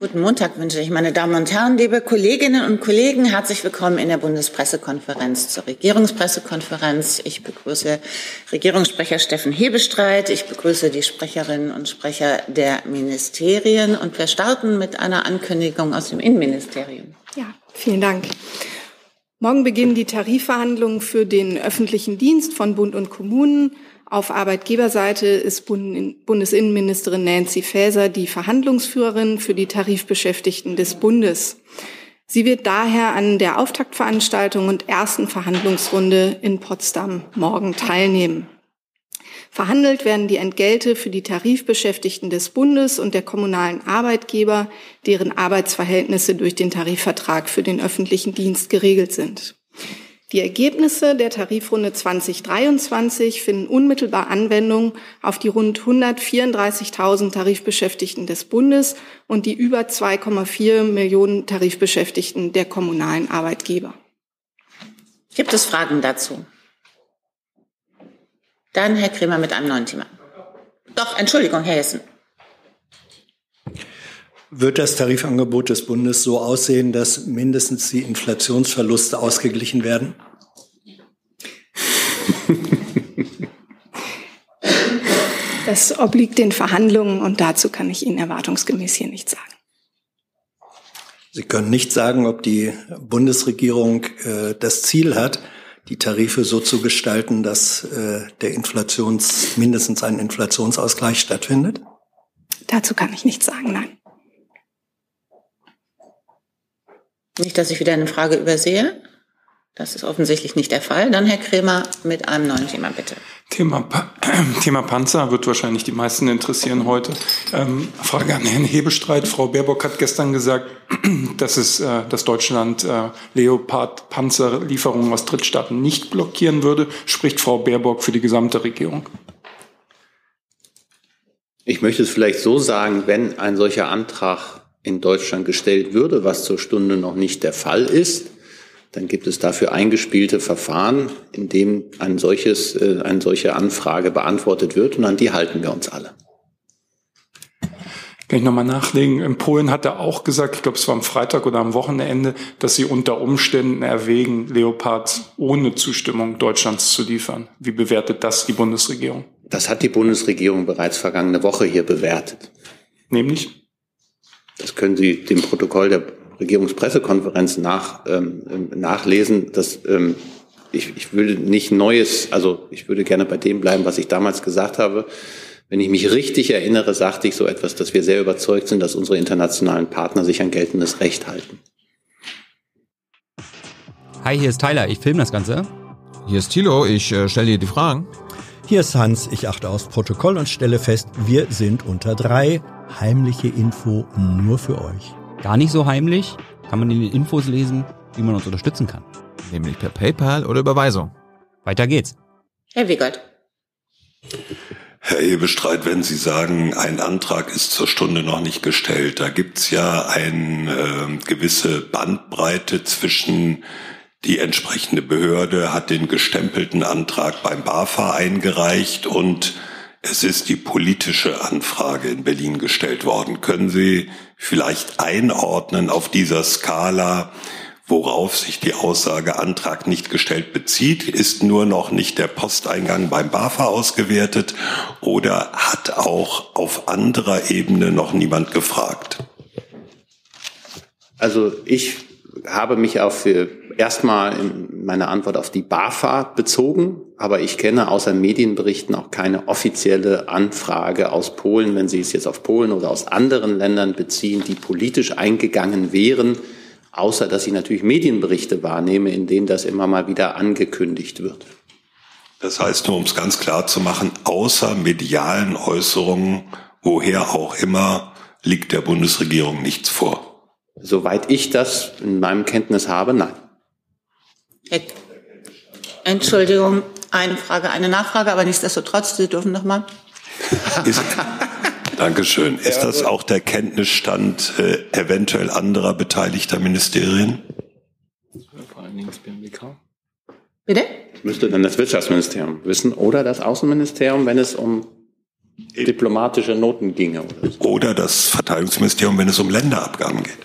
Guten Montag wünsche ich, meine Damen und Herren, liebe Kolleginnen und Kollegen. Herzlich willkommen in der Bundespressekonferenz zur Regierungspressekonferenz. Ich begrüße Regierungssprecher Steffen Hebestreit. Ich begrüße die Sprecherinnen und Sprecher der Ministerien. Und wir starten mit einer Ankündigung aus dem Innenministerium. Ja, vielen Dank. Morgen beginnen die Tarifverhandlungen für den öffentlichen Dienst von Bund und Kommunen. Auf Arbeitgeberseite ist Bundesinnenministerin Nancy Faeser die Verhandlungsführerin für die Tarifbeschäftigten des Bundes. Sie wird daher an der Auftaktveranstaltung und ersten Verhandlungsrunde in Potsdam morgen teilnehmen. Verhandelt werden die Entgelte für die Tarifbeschäftigten des Bundes und der kommunalen Arbeitgeber, deren Arbeitsverhältnisse durch den Tarifvertrag für den öffentlichen Dienst geregelt sind. Die Ergebnisse der Tarifrunde 2023 finden unmittelbar Anwendung auf die rund 134.000 Tarifbeschäftigten des Bundes und die über 2,4 Millionen Tarifbeschäftigten der kommunalen Arbeitgeber. Gibt es Fragen dazu? Dann Herr Kremer mit einem neuen Thema. Doch, Entschuldigung, Herr Hessen. Wird das Tarifangebot des Bundes so aussehen, dass mindestens die Inflationsverluste ausgeglichen werden? Das obliegt den Verhandlungen und dazu kann ich Ihnen erwartungsgemäß hier nichts sagen. Sie können nicht sagen, ob die Bundesregierung äh, das Ziel hat, die Tarife so zu gestalten, dass äh, der Inflations mindestens ein Inflationsausgleich stattfindet? Dazu kann ich nichts sagen, nein. Nicht, dass ich wieder eine Frage übersehe. Das ist offensichtlich nicht der Fall. Dann Herr Kremer mit einem neuen Thema, bitte. Thema, Thema Panzer wird wahrscheinlich die meisten interessieren heute. Ähm, Frage an Herrn Hebestreit. Frau Baerbock hat gestern gesagt, dass, es, äh, dass Deutschland äh, Leopard-Panzerlieferungen aus Drittstaaten nicht blockieren würde. Spricht Frau Baerbock für die gesamte Regierung? Ich möchte es vielleicht so sagen, wenn ein solcher Antrag in Deutschland gestellt würde, was zur Stunde noch nicht der Fall ist, dann gibt es dafür eingespielte Verfahren, in dem ein solches, äh, eine solche Anfrage beantwortet wird und an die halten wir uns alle. Kann ich nochmal nachlegen. In Polen hat er auch gesagt, ich glaube, es war am Freitag oder am Wochenende, dass sie unter Umständen erwägen, Leopards ohne Zustimmung Deutschlands zu liefern. Wie bewertet das die Bundesregierung? Das hat die Bundesregierung bereits vergangene Woche hier bewertet. Nämlich? Das können Sie dem Protokoll der Regierungspressekonferenz nach, ähm, nachlesen. Dass, ähm, ich, ich würde nicht Neues, also ich würde gerne bei dem bleiben, was ich damals gesagt habe. Wenn ich mich richtig erinnere, sagte ich so etwas, dass wir sehr überzeugt sind, dass unsere internationalen Partner sich an geltendes Recht halten. Hi, hier ist Tyler, ich filme das Ganze. Hier ist Thilo, ich äh, stelle dir die Fragen. Hier ist Hans, ich achte aufs Protokoll und stelle fest, wir sind unter drei. Heimliche Info nur für euch. Gar nicht so heimlich, kann man in den Infos lesen, wie man uns unterstützen kann. Nämlich per PayPal oder Überweisung. Weiter geht's. Herr Wiegert. Herr Ebestreit, wenn Sie sagen, ein Antrag ist zur Stunde noch nicht gestellt, da gibt's ja eine äh, gewisse Bandbreite zwischen die entsprechende Behörde hat den gestempelten Antrag beim BAFA eingereicht und es ist die politische Anfrage in Berlin gestellt worden. Können Sie vielleicht einordnen auf dieser Skala, worauf sich die Aussage Antrag nicht gestellt bezieht? Ist nur noch nicht der Posteingang beim BAFA ausgewertet oder hat auch auf anderer Ebene noch niemand gefragt? Also ich habe mich auf erstmal in meiner Antwort auf die BAFA bezogen, aber ich kenne außer Medienberichten auch keine offizielle Anfrage aus Polen, wenn Sie es jetzt auf Polen oder aus anderen Ländern beziehen, die politisch eingegangen wären, außer dass ich natürlich Medienberichte wahrnehme, in denen das immer mal wieder angekündigt wird. Das heißt, nur um es ganz klar zu machen, außer medialen Äußerungen, woher auch immer, liegt der Bundesregierung nichts vor. Soweit ich das in meinem Kenntnis habe, nein. Entschuldigung, eine Frage, eine Nachfrage, aber nichtsdestotrotz, Sie dürfen noch mal. Ist, Dankeschön. Ist das auch der Kenntnisstand äh, eventuell anderer beteiligter Ministerien? Vor allen Dingen das BMWK. Bitte? Müsste dann das Wirtschaftsministerium wissen oder das Außenministerium, wenn es um diplomatische Noten ginge. Oder, so. oder das Verteidigungsministerium, wenn es um Länderabgaben geht.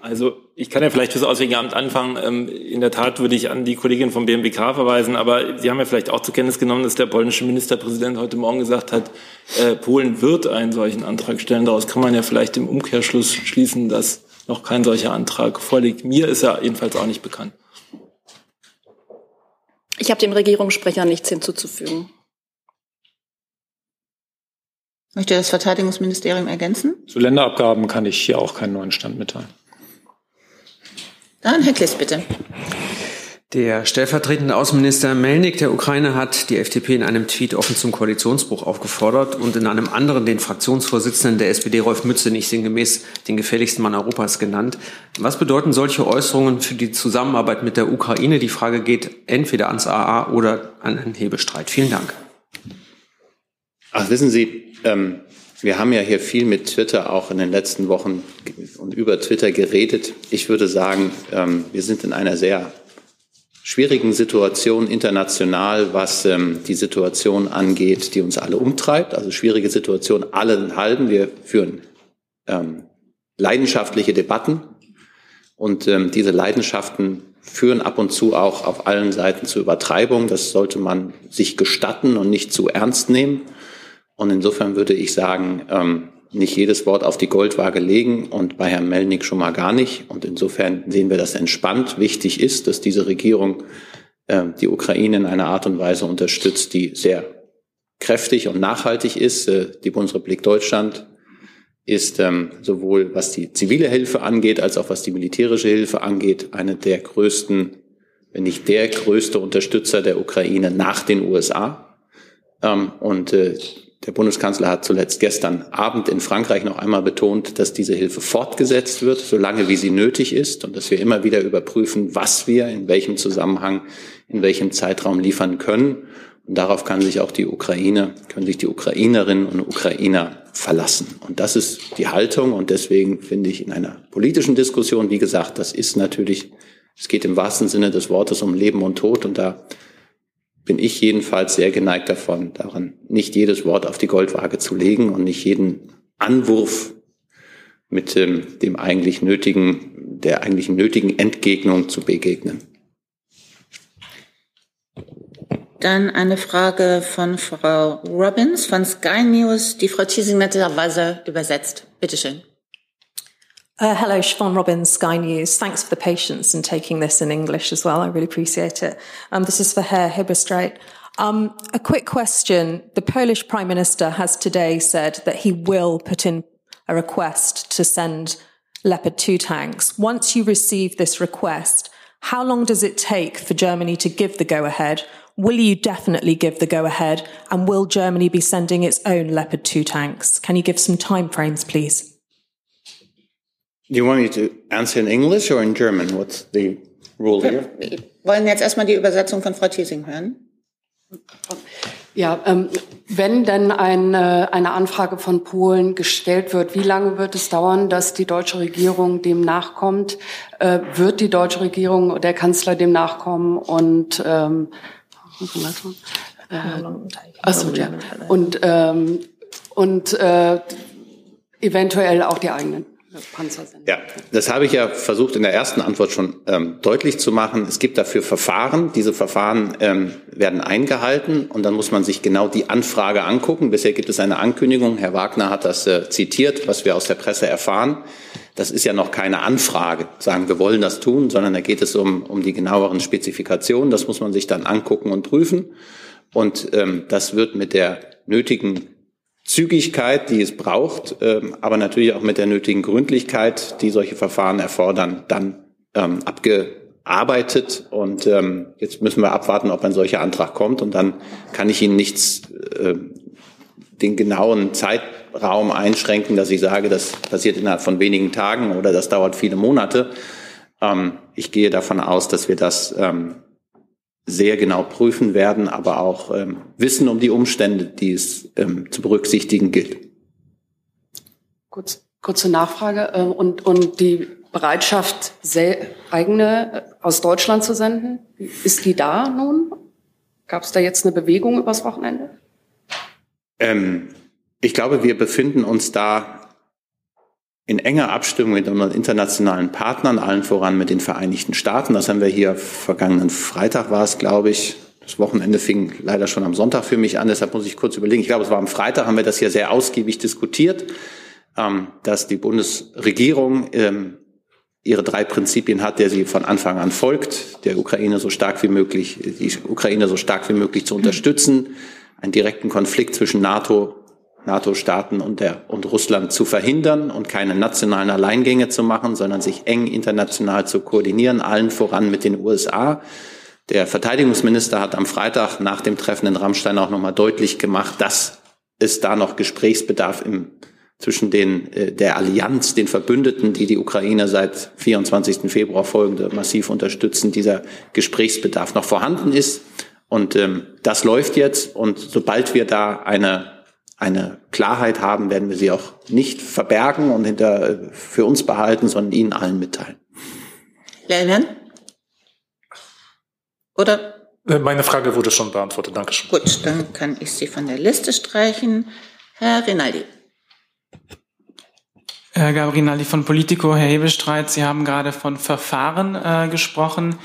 Also ich kann ja vielleicht fürs Auswärtige Amt anfangen. Ähm, in der Tat würde ich an die Kollegin vom BMWK verweisen, aber Sie haben ja vielleicht auch zur Kenntnis genommen, dass der polnische Ministerpräsident heute Morgen gesagt hat, äh, Polen wird einen solchen Antrag stellen. Daraus kann man ja vielleicht im Umkehrschluss schließen, dass noch kein solcher Antrag vorliegt. Mir ist er jedenfalls auch nicht bekannt. Ich habe dem Regierungssprecher nichts hinzuzufügen. Möchte das Verteidigungsministerium ergänzen? Zu Länderabgaben kann ich hier auch keinen neuen Stand mitteilen. Dann Herr Kliss, bitte. Der stellvertretende Außenminister Melnik der Ukraine hat die FDP in einem Tweet offen zum Koalitionsbruch aufgefordert und in einem anderen den Fraktionsvorsitzenden der SPD Rolf Mützenich sinngemäß den gefährlichsten Mann Europas genannt. Was bedeuten solche Äußerungen für die Zusammenarbeit mit der Ukraine? Die Frage geht entweder ans AA oder an einen Hebestreit. Vielen Dank. Ach, wissen Sie, ähm, wir haben ja hier viel mit Twitter auch in den letzten Wochen und über Twitter geredet. Ich würde sagen, ähm, wir sind in einer sehr schwierigen Situation international, was ähm, die Situation angeht, die uns alle umtreibt. Also schwierige Situation allen halben. Wir führen ähm, leidenschaftliche Debatten und ähm, diese Leidenschaften führen ab und zu auch auf allen Seiten zu Übertreibung. Das sollte man sich gestatten und nicht zu ernst nehmen. Und insofern würde ich sagen, ähm, nicht jedes Wort auf die Goldwaage legen und bei Herrn Melnik schon mal gar nicht. Und insofern sehen wir das entspannt. Wichtig ist, dass diese Regierung äh, die Ukraine in einer Art und Weise unterstützt, die sehr kräftig und nachhaltig ist. Äh, die Bundesrepublik Deutschland ist ähm, sowohl was die zivile Hilfe angeht, als auch was die militärische Hilfe angeht, eine der größten, wenn nicht der größte Unterstützer der Ukraine nach den USA. Ähm, und äh, der Bundeskanzler hat zuletzt gestern Abend in Frankreich noch einmal betont, dass diese Hilfe fortgesetzt wird, solange wie sie nötig ist und dass wir immer wieder überprüfen, was wir in welchem Zusammenhang, in welchem Zeitraum liefern können. Und darauf kann sich auch die Ukraine, können sich die Ukrainerinnen und Ukrainer verlassen. Und das ist die Haltung. Und deswegen finde ich in einer politischen Diskussion, wie gesagt, das ist natürlich, es geht im wahrsten Sinne des Wortes um Leben und Tod. Und da bin ich jedenfalls sehr geneigt davon, daran nicht jedes Wort auf die Goldwaage zu legen und nicht jeden Anwurf mit ähm, dem eigentlich nötigen, der eigentlich nötigen Entgegnung zu begegnen. Dann eine Frage von Frau Robbins von Sky News, die Frau Thiesing netterweise übersetzt. Bitte schön. Uh, hello, Siobhan Robbins, Sky News. Thanks for the patience in taking this in English as well. I really appreciate it. Um, this is for Herr Hibberstreit. Um, a quick question. The Polish Prime Minister has today said that he will put in a request to send Leopard 2 tanks. Once you receive this request, how long does it take for Germany to give the go ahead? Will you definitely give the go ahead? And will Germany be sending its own Leopard 2 tanks? Can you give some timeframes, please? Do you want me to answer in English or in German? What's the rule here? Wir wollen jetzt erstmal die Übersetzung von Frau Thiesing hören. Ja, ähm, wenn denn eine, eine Anfrage von Polen gestellt wird, wie lange wird es dauern, dass die deutsche Regierung dem nachkommt? Äh, wird die deutsche Regierung, der Kanzler dem nachkommen und ähm, äh, achso, ja. und ähm, und äh, eventuell auch die eigenen Panzer sind. Ja, das habe ich ja versucht in der ersten Antwort schon ähm, deutlich zu machen. Es gibt dafür Verfahren. Diese Verfahren ähm, werden eingehalten und dann muss man sich genau die Anfrage angucken. Bisher gibt es eine Ankündigung. Herr Wagner hat das äh, zitiert, was wir aus der Presse erfahren. Das ist ja noch keine Anfrage, sagen, wir wollen das tun, sondern da geht es um, um die genaueren Spezifikationen. Das muss man sich dann angucken und prüfen. Und ähm, das wird mit der nötigen Zügigkeit, die es braucht, ähm, aber natürlich auch mit der nötigen Gründlichkeit, die solche Verfahren erfordern, dann ähm, abgearbeitet. Und ähm, jetzt müssen wir abwarten, ob ein solcher Antrag kommt. Und dann kann ich Ihnen nichts, äh, den genauen Zeitraum einschränken, dass ich sage, das passiert innerhalb von wenigen Tagen oder das dauert viele Monate. Ich gehe davon aus, dass wir das sehr genau prüfen werden, aber auch ähm, wissen um die Umstände, die es ähm, zu berücksichtigen gilt. Kurz, kurze Nachfrage äh, und, und die Bereitschaft, eigene äh, aus Deutschland zu senden, ist die da nun? Gab es da jetzt eine Bewegung übers Wochenende? Ähm, Ich glaube, wir befinden uns da in enger Abstimmung mit unseren internationalen Partnern, allen voran mit den Vereinigten Staaten. Das haben wir hier vergangenen Freitag war es, glaube ich. Das Wochenende fing leider schon am Sonntag für mich an, deshalb muss ich kurz überlegen. Ich glaube, es war am Freitag, haben wir das hier sehr ausgiebig diskutiert, ähm, dass die Bundesregierung ähm, ihre drei Prinzipien hat, der sie von Anfang an folgt, der Ukraine so stark wie möglich, die Ukraine so stark wie möglich zu unterstützen, einen direkten Konflikt zwischen NATO, NATO-Staaten und der, und Russland zu verhindern und keine nationalen Alleingänge zu machen, sondern sich eng international zu koordinieren, allen voran mit den USA. Der Verteidigungsminister hat am Freitag nach dem Treffen in Rammstein auch nochmal deutlich gemacht, dass es da noch Gesprächsbedarf im zwischen den, äh, der Allianz, den Verbündeten, die die Ukraine seit 24. Februar folgende massiv unterstützen, dieser Gesprächsbedarf noch vorhanden ist. Und ähm, das läuft jetzt. Und sobald wir da eine, eine Klarheit haben, werden wir sie auch nicht verbergen und hinter, äh, für uns behalten, sondern Ihnen allen mitteilen. Lelman? Oder? Äh, meine Frage wurde schon beantwortet. Dankeschön. Gut, dann kann ich Sie von der Liste streichen. Herr Rinaldi. Herr Gabrinaldi von Politico, Herr Hebestreit, Sie haben gerade von Verfahren äh, gesprochen.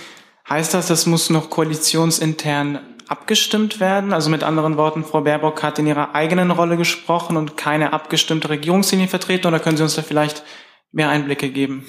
Heißt das, das muss noch koalitionsintern abgestimmt werden? Also mit anderen Worten, Frau Baerbock hat in ihrer eigenen Rolle gesprochen und keine abgestimmte Regierungslinie vertreten oder können Sie uns da vielleicht mehr Einblicke geben?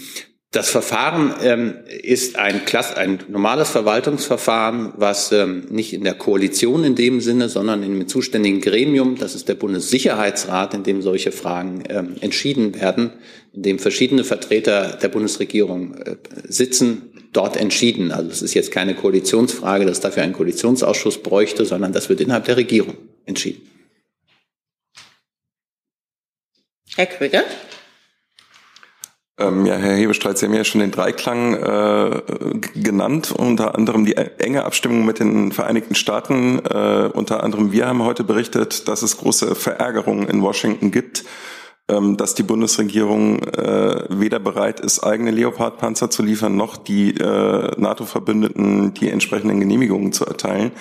Das Verfahren ähm, ist ein, Klass ein normales Verwaltungsverfahren, was ähm, nicht in der Koalition in dem Sinne, sondern im zuständigen Gremium, das ist der Bundessicherheitsrat, in dem solche Fragen ähm, entschieden werden, in dem verschiedene Vertreter der Bundesregierung äh, sitzen, dort entschieden. Also es ist jetzt keine Koalitionsfrage, dass dafür ein Koalitionsausschuss bräuchte, sondern das wird innerhalb der Regierung entschieden. Herr Krüger? Ähm, ja, Herr Hebestreit, Sie haben ja schon den Dreiklang äh, genannt, unter anderem die enge Abstimmung mit den Vereinigten Staaten. Äh, unter anderem wir haben heute berichtet, dass es große Verärgerung in Washington gibt, ähm, dass die Bundesregierung äh, weder bereit ist, eigene Leopard-Panzer zu liefern, noch die äh, NATO-Verbündeten die entsprechenden Genehmigungen zu erteilen.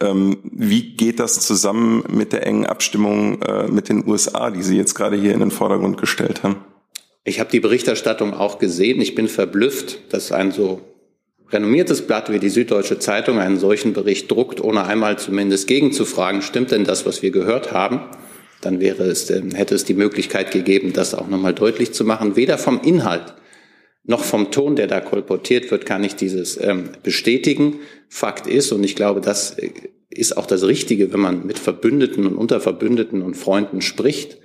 Ähm, wie geht das zusammen mit der engen Abstimmung äh, mit den USA, die Sie jetzt gerade hier in den Vordergrund gestellt haben? Ich habe die Berichterstattung auch gesehen. Ich bin verblüfft, dass ein so renommiertes Blatt wie die Süddeutsche Zeitung einen solchen Bericht druckt, ohne einmal zumindest gegenzufragen, stimmt denn das, was wir gehört haben? Dann wäre es, hätte es die Möglichkeit gegeben, das auch nochmal deutlich zu machen. Weder vom Inhalt noch vom Ton, der da kolportiert wird, kann ich dieses ähm, bestätigen. Fakt ist, und ich glaube, das äh, ist auch das Richtige, wenn man mit Verbündeten und Unterverbündeten und Freunden spricht,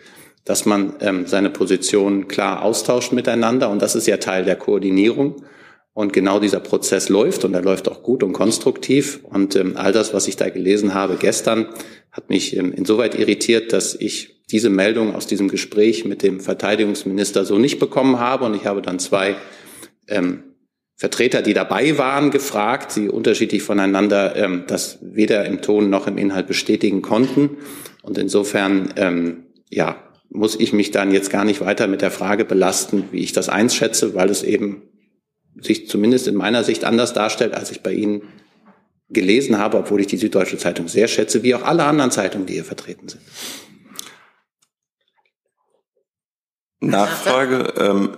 dass man ähm, seine Position klar austauscht miteinander. Und das ist ja Teil der Koordinierung. Und genau dieser Prozess läuft und er läuft auch gut und konstruktiv. Und ähm, all das, was ich da gelesen habe gestern, hat mich ähm, insoweit irritiert, dass ich diese Meldung aus diesem Gespräch mit dem Verteidigungsminister so nicht bekommen habe. Und ich habe dann zwei ähm, Vertreter, die dabei waren, gefragt, die unterschiedlich voneinander ähm, das weder im Ton noch im Inhalt bestätigen konnten. Und insofern, ähm, ja, muss ich mich dann jetzt gar nicht weiter mit der Frage belasten, wie ich das einschätze, weil es eben sich zumindest in meiner Sicht anders darstellt, als ich bei Ihnen gelesen habe, obwohl ich die Süddeutsche Zeitung sehr schätze, wie auch alle anderen Zeitungen, die hier vertreten sind. Nachfrage. Ähm,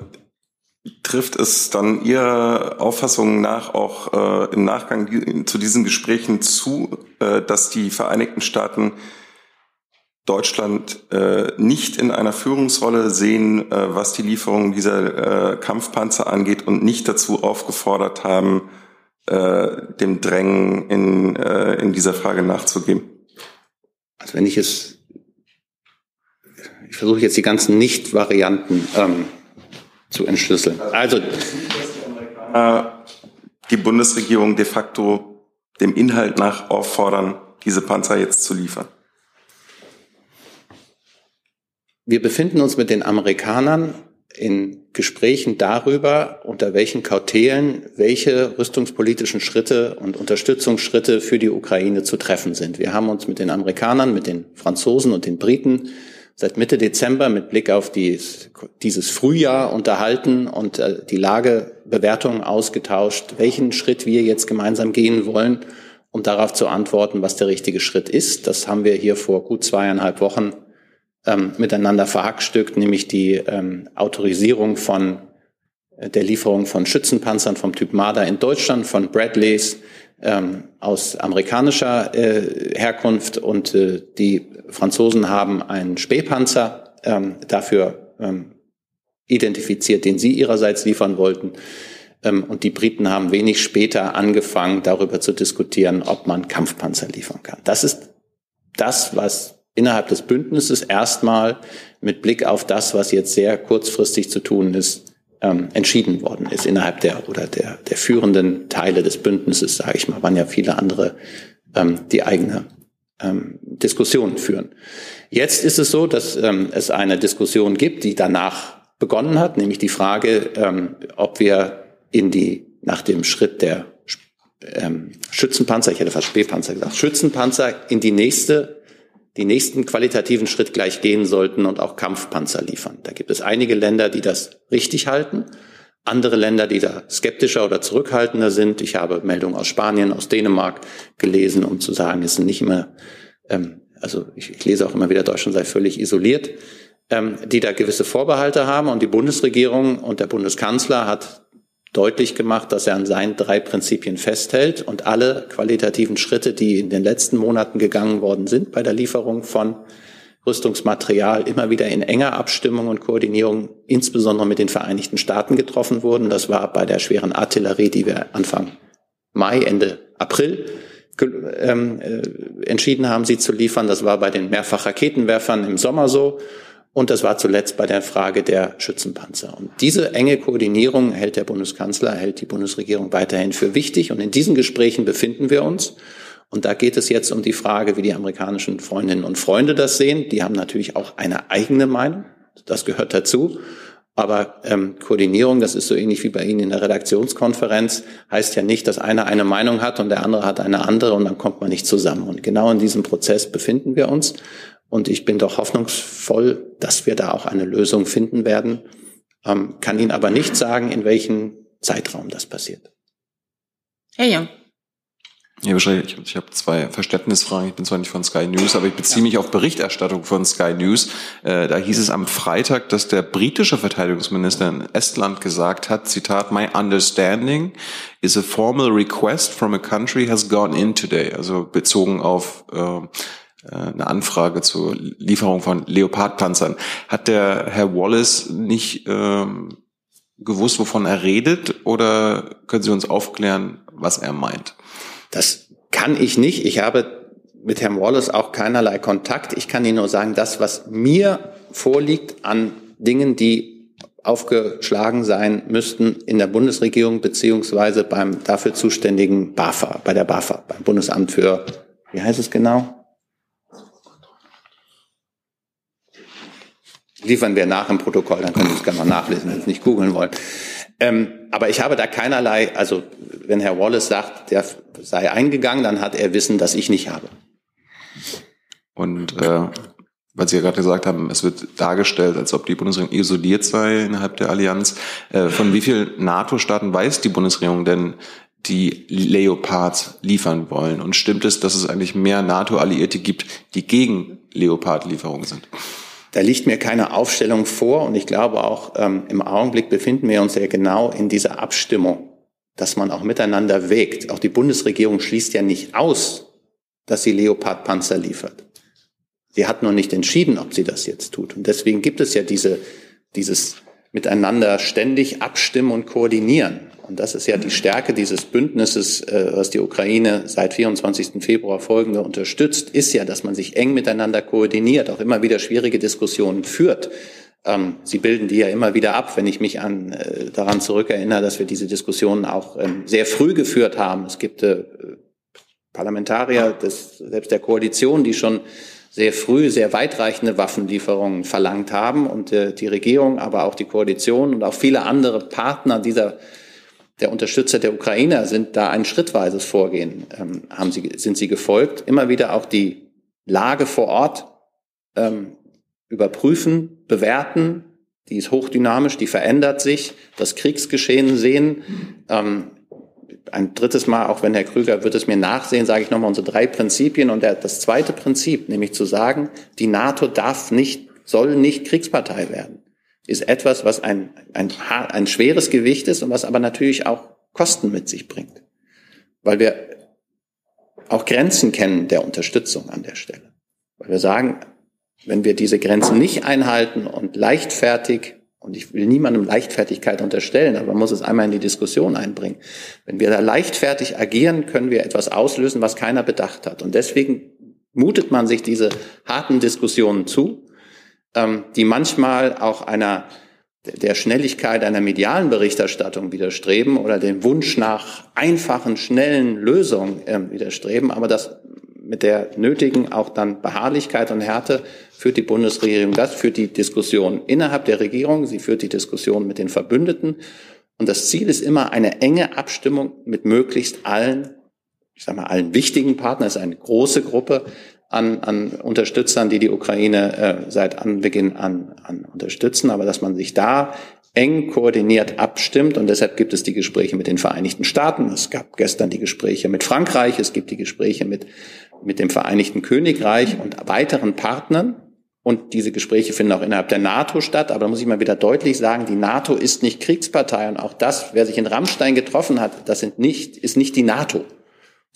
trifft es dann Ihrer Auffassung nach auch äh, im Nachgang zu diesen Gesprächen zu, äh, dass die Vereinigten Staaten Deutschland äh, nicht in einer Führungsrolle sehen, äh, was die Lieferung dieser äh, Kampfpanzer angeht und nicht dazu aufgefordert haben, äh, dem Drängen in, äh, in dieser Frage nachzugeben. Also wenn ich es, ich versuche jetzt die ganzen Nicht-Varianten ähm, zu entschlüsseln. Also die Bundesregierung de facto dem Inhalt nach auffordern, diese Panzer jetzt zu liefern. Wir befinden uns mit den Amerikanern in Gesprächen darüber, unter welchen Kautelen welche rüstungspolitischen Schritte und Unterstützungsschritte für die Ukraine zu treffen sind. Wir haben uns mit den Amerikanern, mit den Franzosen und den Briten seit Mitte Dezember mit Blick auf dies, dieses Frühjahr unterhalten und äh, die Lagebewertungen ausgetauscht, welchen Schritt wir jetzt gemeinsam gehen wollen, um darauf zu antworten, was der richtige Schritt ist. Das haben wir hier vor gut zweieinhalb Wochen ähm, miteinander verhackstückt, nämlich die ähm, Autorisierung von äh, der Lieferung von Schützenpanzern vom Typ Marder in Deutschland, von Bradleys ähm, aus amerikanischer äh, Herkunft und äh, die Franzosen haben einen Spähpanzer ähm, dafür ähm, identifiziert, den sie ihrerseits liefern wollten. Ähm, und die Briten haben wenig später angefangen, darüber zu diskutieren, ob man Kampfpanzer liefern kann. Das ist das, was innerhalb des Bündnisses erstmal mit Blick auf das, was jetzt sehr kurzfristig zu tun ist, ähm, entschieden worden ist innerhalb der oder der, der führenden Teile des Bündnisses, sage ich mal, waren ja viele andere, ähm, die eigene ähm, Diskussionen führen. Jetzt ist es so, dass ähm, es eine Diskussion gibt, die danach begonnen hat, nämlich die Frage, ähm, ob wir in die nach dem Schritt der ähm, Schützenpanzer, ich hätte fast Spähpanzer gesagt, Schützenpanzer in die nächste die nächsten qualitativen Schritt gleich gehen sollten und auch Kampfpanzer liefern. Da gibt es einige Länder, die das richtig halten, andere Länder, die da skeptischer oder zurückhaltender sind. Ich habe Meldungen aus Spanien, aus Dänemark gelesen, um zu sagen, es sind nicht immer, ähm, also ich, ich lese auch immer wieder, Deutschland sei völlig isoliert, ähm, die da gewisse Vorbehalte haben. Und die Bundesregierung und der Bundeskanzler hat deutlich gemacht, dass er an seinen drei Prinzipien festhält und alle qualitativen Schritte, die in den letzten Monaten gegangen worden sind bei der Lieferung von Rüstungsmaterial, immer wieder in enger Abstimmung und Koordinierung, insbesondere mit den Vereinigten Staaten getroffen wurden. Das war bei der schweren Artillerie, die wir Anfang Mai, Ende April ähm, äh, entschieden haben, sie zu liefern. Das war bei den Mehrfachraketenwerfern im Sommer so. Und das war zuletzt bei der Frage der Schützenpanzer. Und diese enge Koordinierung hält der Bundeskanzler, hält die Bundesregierung weiterhin für wichtig. Und in diesen Gesprächen befinden wir uns. Und da geht es jetzt um die Frage, wie die amerikanischen Freundinnen und Freunde das sehen. Die haben natürlich auch eine eigene Meinung. Das gehört dazu. Aber ähm, Koordinierung, das ist so ähnlich wie bei Ihnen in der Redaktionskonferenz, heißt ja nicht, dass einer eine Meinung hat und der andere hat eine andere und dann kommt man nicht zusammen. Und genau in diesem Prozess befinden wir uns. Und ich bin doch hoffnungsvoll, dass wir da auch eine Lösung finden werden, ähm, kann Ihnen aber nicht sagen, in welchem Zeitraum das passiert. Herr Jung. Ja, wahrscheinlich. Ich habe zwei Verständnisfragen. Ich bin zwar nicht von Sky News, aber ich beziehe mich auf Berichterstattung von Sky News. Äh, da hieß es am Freitag, dass der britische Verteidigungsminister in Estland gesagt hat, Zitat, My understanding is a formal request from a country has gone in today. Also bezogen auf äh, äh, eine Anfrage zur Lieferung von Leopardpanzern. Hat der Herr Wallace nicht ähm, gewusst, wovon er redet, oder können Sie uns aufklären, was er meint? Das kann ich nicht. Ich habe mit Herrn Wallace auch keinerlei Kontakt. Ich kann Ihnen nur sagen, das, was mir vorliegt an Dingen, die aufgeschlagen sein müssten in der Bundesregierung beziehungsweise beim dafür zuständigen BAFA, bei der BAFA, beim Bundesamt für, wie heißt es genau? Liefern wir nach im Protokoll, dann können Sie es gerne mal nachlesen, wenn Sie es nicht googeln wollen. Ähm, aber ich habe da keinerlei, also wenn Herr Wallace sagt, der sei eingegangen, dann hat er Wissen, das ich nicht habe. Und äh, weil Sie ja gerade gesagt haben, es wird dargestellt, als ob die Bundesregierung isoliert sei innerhalb der Allianz. Äh, von wie vielen NATO-Staaten weiß die Bundesregierung denn, die Leopards liefern wollen? Und stimmt es, dass es eigentlich mehr NATO-Alliierte gibt, die gegen Leopard-Lieferungen sind? Da liegt mir keine Aufstellung vor und ich glaube auch ähm, im Augenblick befinden wir uns ja genau in dieser Abstimmung, dass man auch miteinander wägt. Auch die Bundesregierung schließt ja nicht aus, dass sie Leopard-Panzer liefert. Sie hat nur nicht entschieden, ob sie das jetzt tut. Und deswegen gibt es ja diese, dieses miteinander ständig abstimmen und koordinieren. Und das ist ja die Stärke dieses Bündnisses, äh, was die Ukraine seit 24. Februar folgende unterstützt, ist ja, dass man sich eng miteinander koordiniert, auch immer wieder schwierige Diskussionen führt. Ähm, sie bilden die ja immer wieder ab, wenn ich mich an, äh, daran zurückerinnere, dass wir diese Diskussionen auch ähm, sehr früh geführt haben. Es gibt äh, Parlamentarier des, selbst der Koalition, die schon sehr früh sehr weitreichende Waffenlieferungen verlangt haben und die Regierung, aber auch die Koalition und auch viele andere Partner dieser der Unterstützer der Ukrainer sind da ein schrittweises Vorgehen, ähm, haben sie, sind sie gefolgt. Immer wieder auch die Lage vor Ort ähm, überprüfen, bewerten. Die ist hochdynamisch, die verändert sich. Das Kriegsgeschehen sehen. Ähm, ein drittes Mal, auch wenn Herr Krüger wird es mir nachsehen, sage ich nochmal unsere drei Prinzipien. Und der, das zweite Prinzip, nämlich zu sagen, die NATO darf nicht soll nicht Kriegspartei werden, ist etwas, was ein, ein, ein schweres Gewicht ist und was aber natürlich auch Kosten mit sich bringt. Weil wir auch Grenzen kennen der Unterstützung an der Stelle. Weil wir sagen, wenn wir diese Grenzen nicht einhalten und leichtfertig, und ich will niemandem Leichtfertigkeit unterstellen, aber man muss es einmal in die Diskussion einbringen. Wenn wir da leichtfertig agieren, können wir etwas auslösen, was keiner bedacht hat. Und deswegen mutet man sich diese harten Diskussionen zu, ähm, die manchmal auch einer der Schnelligkeit einer medialen Berichterstattung widerstreben oder dem Wunsch nach einfachen, schnellen Lösungen ähm, widerstreben, aber das mit der nötigen auch dann Beharrlichkeit und Härte führt die Bundesregierung das, führt die Diskussion innerhalb der Regierung, sie führt die Diskussion mit den Verbündeten. Und das Ziel ist immer eine enge Abstimmung mit möglichst allen, ich sage mal, allen wichtigen Partnern. Es ist eine große Gruppe an, an Unterstützern, die die Ukraine äh, seit Anbeginn an, an unterstützen, aber dass man sich da eng koordiniert abstimmt. Und deshalb gibt es die Gespräche mit den Vereinigten Staaten. Es gab gestern die Gespräche mit Frankreich. Es gibt die Gespräche mit, mit dem Vereinigten Königreich und weiteren Partnern. Und diese Gespräche finden auch innerhalb der NATO statt. Aber da muss ich mal wieder deutlich sagen, die NATO ist nicht Kriegspartei. Und auch das, wer sich in Rammstein getroffen hat, das sind nicht, ist nicht die NATO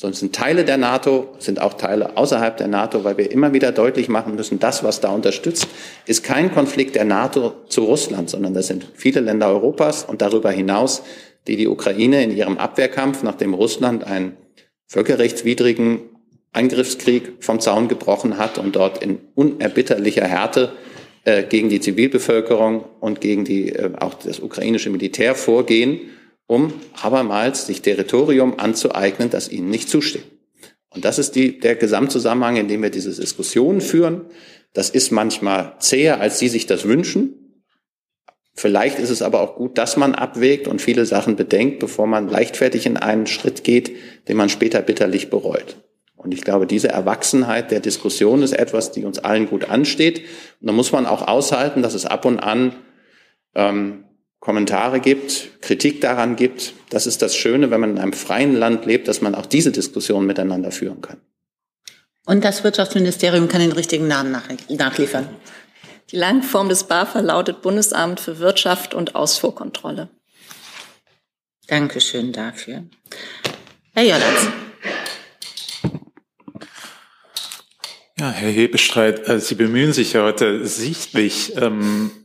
sondern sind Teile der NATO, sind auch Teile außerhalb der NATO, weil wir immer wieder deutlich machen müssen, das, was da unterstützt, ist kein Konflikt der NATO zu Russland, sondern das sind viele Länder Europas und darüber hinaus, die die Ukraine in ihrem Abwehrkampf, nachdem Russland einen völkerrechtswidrigen Angriffskrieg vom Zaun gebrochen hat und dort in unerbitterlicher Härte äh, gegen die Zivilbevölkerung und gegen die, äh, auch das ukrainische Militär vorgehen um abermals sich Territorium anzueignen, das ihnen nicht zusteht. Und das ist die, der Gesamtzusammenhang, in dem wir diese Diskussionen führen. Das ist manchmal zäher, als Sie sich das wünschen. Vielleicht ist es aber auch gut, dass man abwägt und viele Sachen bedenkt, bevor man leichtfertig in einen Schritt geht, den man später bitterlich bereut. Und ich glaube, diese Erwachsenheit der Diskussion ist etwas, die uns allen gut ansteht. Und da muss man auch aushalten, dass es ab und an ähm, Kommentare gibt, Kritik daran gibt. Das ist das Schöne, wenn man in einem freien Land lebt, dass man auch diese Diskussion miteinander führen kann. Und das Wirtschaftsministerium kann den richtigen Namen nach nachliefern. Die Langform des BAFA lautet Bundesamt für Wirtschaft und Ausfuhrkontrolle. Dankeschön dafür. Herr Jollands. Ja, Herr Hebestreit, äh, Sie bemühen sich ja heute sichtlich, ähm, äh,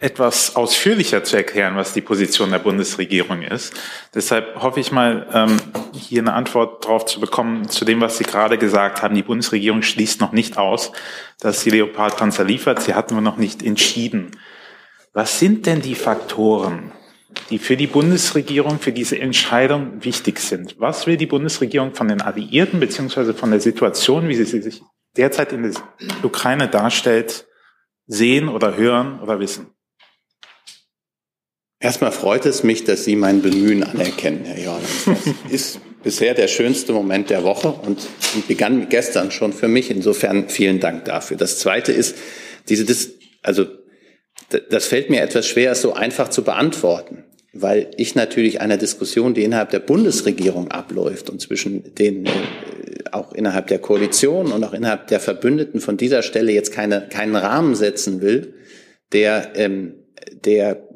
etwas ausführlicher zu erklären, was die Position der Bundesregierung ist. Deshalb hoffe ich mal, ähm, hier eine Antwort darauf zu bekommen, zu dem, was Sie gerade gesagt haben. Die Bundesregierung schließt noch nicht aus, dass sie Leopard-Panzer liefert. Sie hatten wir noch nicht entschieden. Was sind denn die Faktoren, die für die Bundesregierung für diese Entscheidung wichtig sind? Was will die Bundesregierung von den Alliierten beziehungsweise von der Situation, wie sie sich derzeit in der Ukraine darstellt, sehen oder hören oder wissen? Erstmal freut es mich, dass Sie mein Bemühen anerkennen, Herr Jordan. Das ist bisher der schönste Moment der Woche und begann gestern schon für mich. Insofern vielen Dank dafür. Das Zweite ist, diese, also das fällt mir etwas schwer, es so einfach zu beantworten, weil ich natürlich einer Diskussion, die innerhalb der Bundesregierung abläuft und zwischen den äh, auch innerhalb der Koalition und auch innerhalb der Verbündeten von dieser Stelle jetzt keine, keinen Rahmen setzen will, der, ähm, der,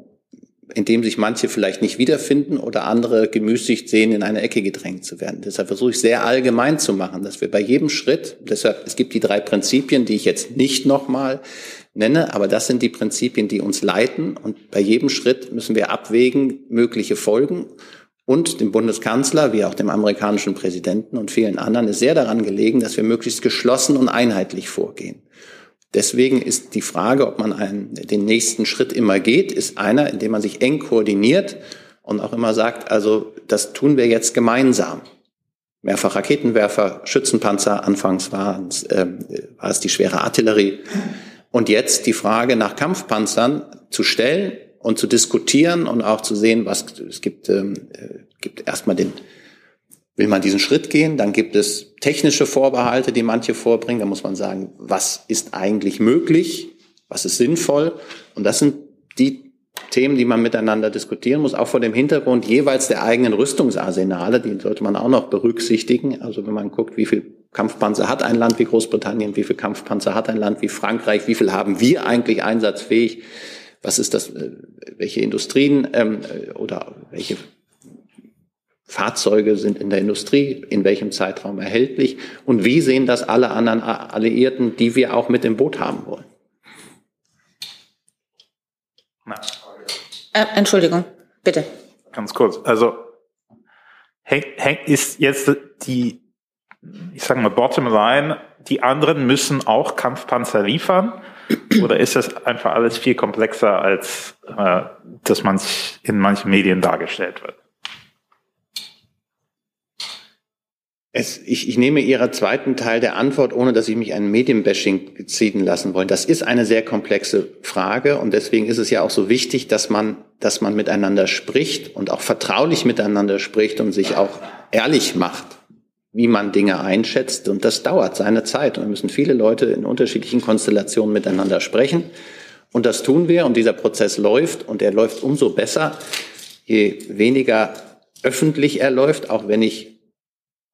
in dem sich manche vielleicht nicht wiederfinden oder andere gemüßigt sehen, in eine Ecke gedrängt zu werden. Deshalb versuche ich sehr allgemein zu machen, dass wir bei jedem Schritt, deshalb, es gibt die drei Prinzipien, die ich jetzt nicht nochmal nenne, aber das sind die Prinzipien, die uns leiten und bei jedem Schritt müssen wir abwägen, mögliche Folgen und dem Bundeskanzler wie auch dem amerikanischen Präsidenten und vielen anderen ist sehr daran gelegen, dass wir möglichst geschlossen und einheitlich vorgehen. Deswegen ist die Frage, ob man einen, den nächsten Schritt immer geht, ist einer, in dem man sich eng koordiniert und auch immer sagt, also das tun wir jetzt gemeinsam. Mehrfach Raketenwerfer, Schützenpanzer, anfangs war es, äh, war es die schwere Artillerie. Und jetzt die Frage nach Kampfpanzern zu stellen und zu diskutieren und auch zu sehen, was es gibt, ähm, äh, gibt erstmal den, will man diesen Schritt gehen, dann gibt es technische Vorbehalte, die manche vorbringen, da muss man sagen, was ist eigentlich möglich, was ist sinnvoll? Und das sind die Themen, die man miteinander diskutieren muss, auch vor dem Hintergrund jeweils der eigenen Rüstungsarsenale, die sollte man auch noch berücksichtigen. Also wenn man guckt, wie viel Kampfpanzer hat ein Land wie Großbritannien? Wie viele Kampfpanzer hat ein Land wie Frankreich? Wie viel haben wir eigentlich einsatzfähig? Was ist das? Äh, welche Industrien ähm, oder welche Fahrzeuge sind in der Industrie, in welchem Zeitraum erhältlich und wie sehen das alle anderen Alliierten, die wir auch mit im Boot haben wollen? Äh, Entschuldigung, bitte. Ganz kurz. Also ist jetzt die, ich sage mal, bottom line, die anderen müssen auch Kampfpanzer liefern? Oder ist das einfach alles viel komplexer, als äh, dass man in manchen Medien dargestellt wird? Es, ich, ich nehme Ihrer zweiten Teil der Antwort, ohne dass ich mich ein Medienbashing ziehen lassen wollen. Das ist eine sehr komplexe Frage und deswegen ist es ja auch so wichtig, dass man, dass man miteinander spricht und auch vertraulich miteinander spricht und sich auch ehrlich macht, wie man Dinge einschätzt. Und das dauert seine Zeit und müssen viele Leute in unterschiedlichen Konstellationen miteinander sprechen. Und das tun wir und dieser Prozess läuft und er läuft umso besser, je weniger öffentlich er läuft, auch wenn ich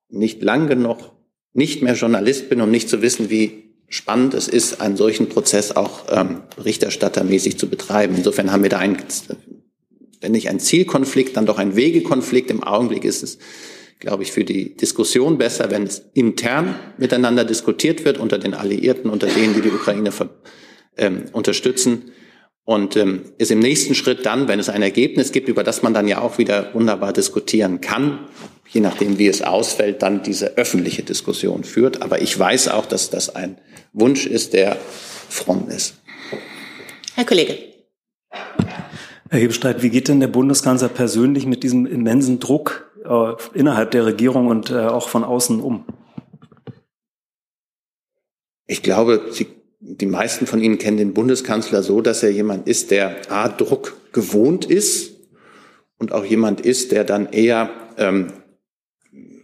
nicht lang genug nicht mehr Journalist bin, um nicht zu wissen, wie spannend es ist, einen solchen Prozess auch ähm, berichterstattermäßig zu betreiben. Insofern haben wir da einen, wenn nicht ein Zielkonflikt, dann doch ein Wegekonflikt. Im Augenblick ist es, glaube ich, für die Diskussion besser, wenn es intern miteinander diskutiert wird unter den Alliierten, unter denen, die die Ukraine ähm, unterstützen. Und ähm, ist im nächsten Schritt dann, wenn es ein Ergebnis gibt, über das man dann ja auch wieder wunderbar diskutieren kann, je nachdem, wie es ausfällt, dann diese öffentliche Diskussion führt. Aber ich weiß auch, dass das ein Wunsch ist, der fromm ist. Herr Kollege. Herr Hebestreit, wie geht denn der Bundeskanzler persönlich mit diesem immensen Druck äh, innerhalb der Regierung und äh, auch von außen um? Ich glaube, Sie, die meisten von Ihnen kennen den Bundeskanzler so, dass er jemand ist, der A, Druck gewohnt ist und auch jemand ist, der dann eher ähm,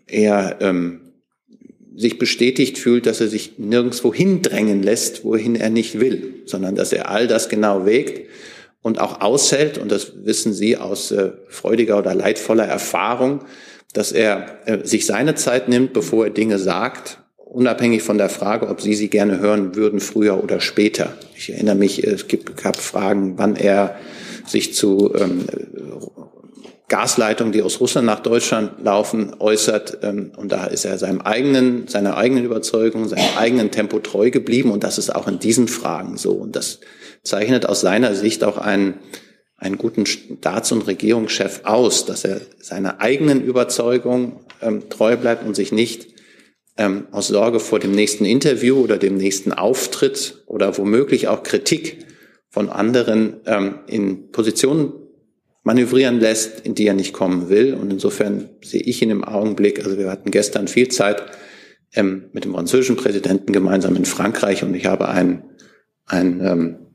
er ähm, sich bestätigt fühlt, dass er sich nirgendwo hindrängen lässt, wohin er nicht will, sondern dass er all das genau wägt und auch aushält, und das wissen Sie aus äh, freudiger oder leidvoller Erfahrung, dass er äh, sich seine Zeit nimmt, bevor er Dinge sagt, unabhängig von der Frage, ob Sie sie gerne hören würden, früher oder später. Ich erinnere mich, es gibt, gab Fragen, wann er sich zu ähm, Gasleitungen, die aus Russland nach Deutschland laufen, äußert. Ähm, und da ist er seinem eigenen, seiner eigenen Überzeugung, seinem eigenen Tempo treu geblieben. Und das ist auch in diesen Fragen so. Und das zeichnet aus seiner Sicht auch einen, einen guten Staats- und Regierungschef aus, dass er seiner eigenen Überzeugung ähm, treu bleibt und sich nicht ähm, aus Sorge vor dem nächsten Interview oder dem nächsten Auftritt oder womöglich auch Kritik von anderen ähm, in Positionen manövrieren lässt, in die er nicht kommen will. Und insofern sehe ich ihn im Augenblick, also wir hatten gestern viel Zeit ähm, mit dem französischen Präsidenten gemeinsam in Frankreich und ich habe einen, einen ähm,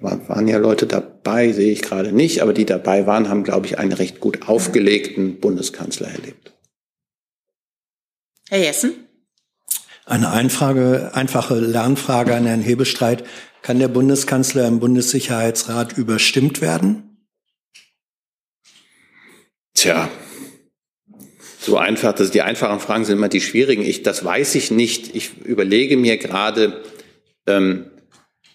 waren ja Leute dabei, sehe ich gerade nicht, aber die dabei waren, haben, glaube ich, einen recht gut aufgelegten Bundeskanzler erlebt. Herr Jessen? Eine Einfrage, einfache Lernfrage an Herrn Hebestreit. Kann der Bundeskanzler im Bundessicherheitsrat überstimmt werden? Tja, so einfach, das, die einfachen Fragen sind immer die schwierigen. Ich, das weiß ich nicht. Ich überlege mir gerade, ähm,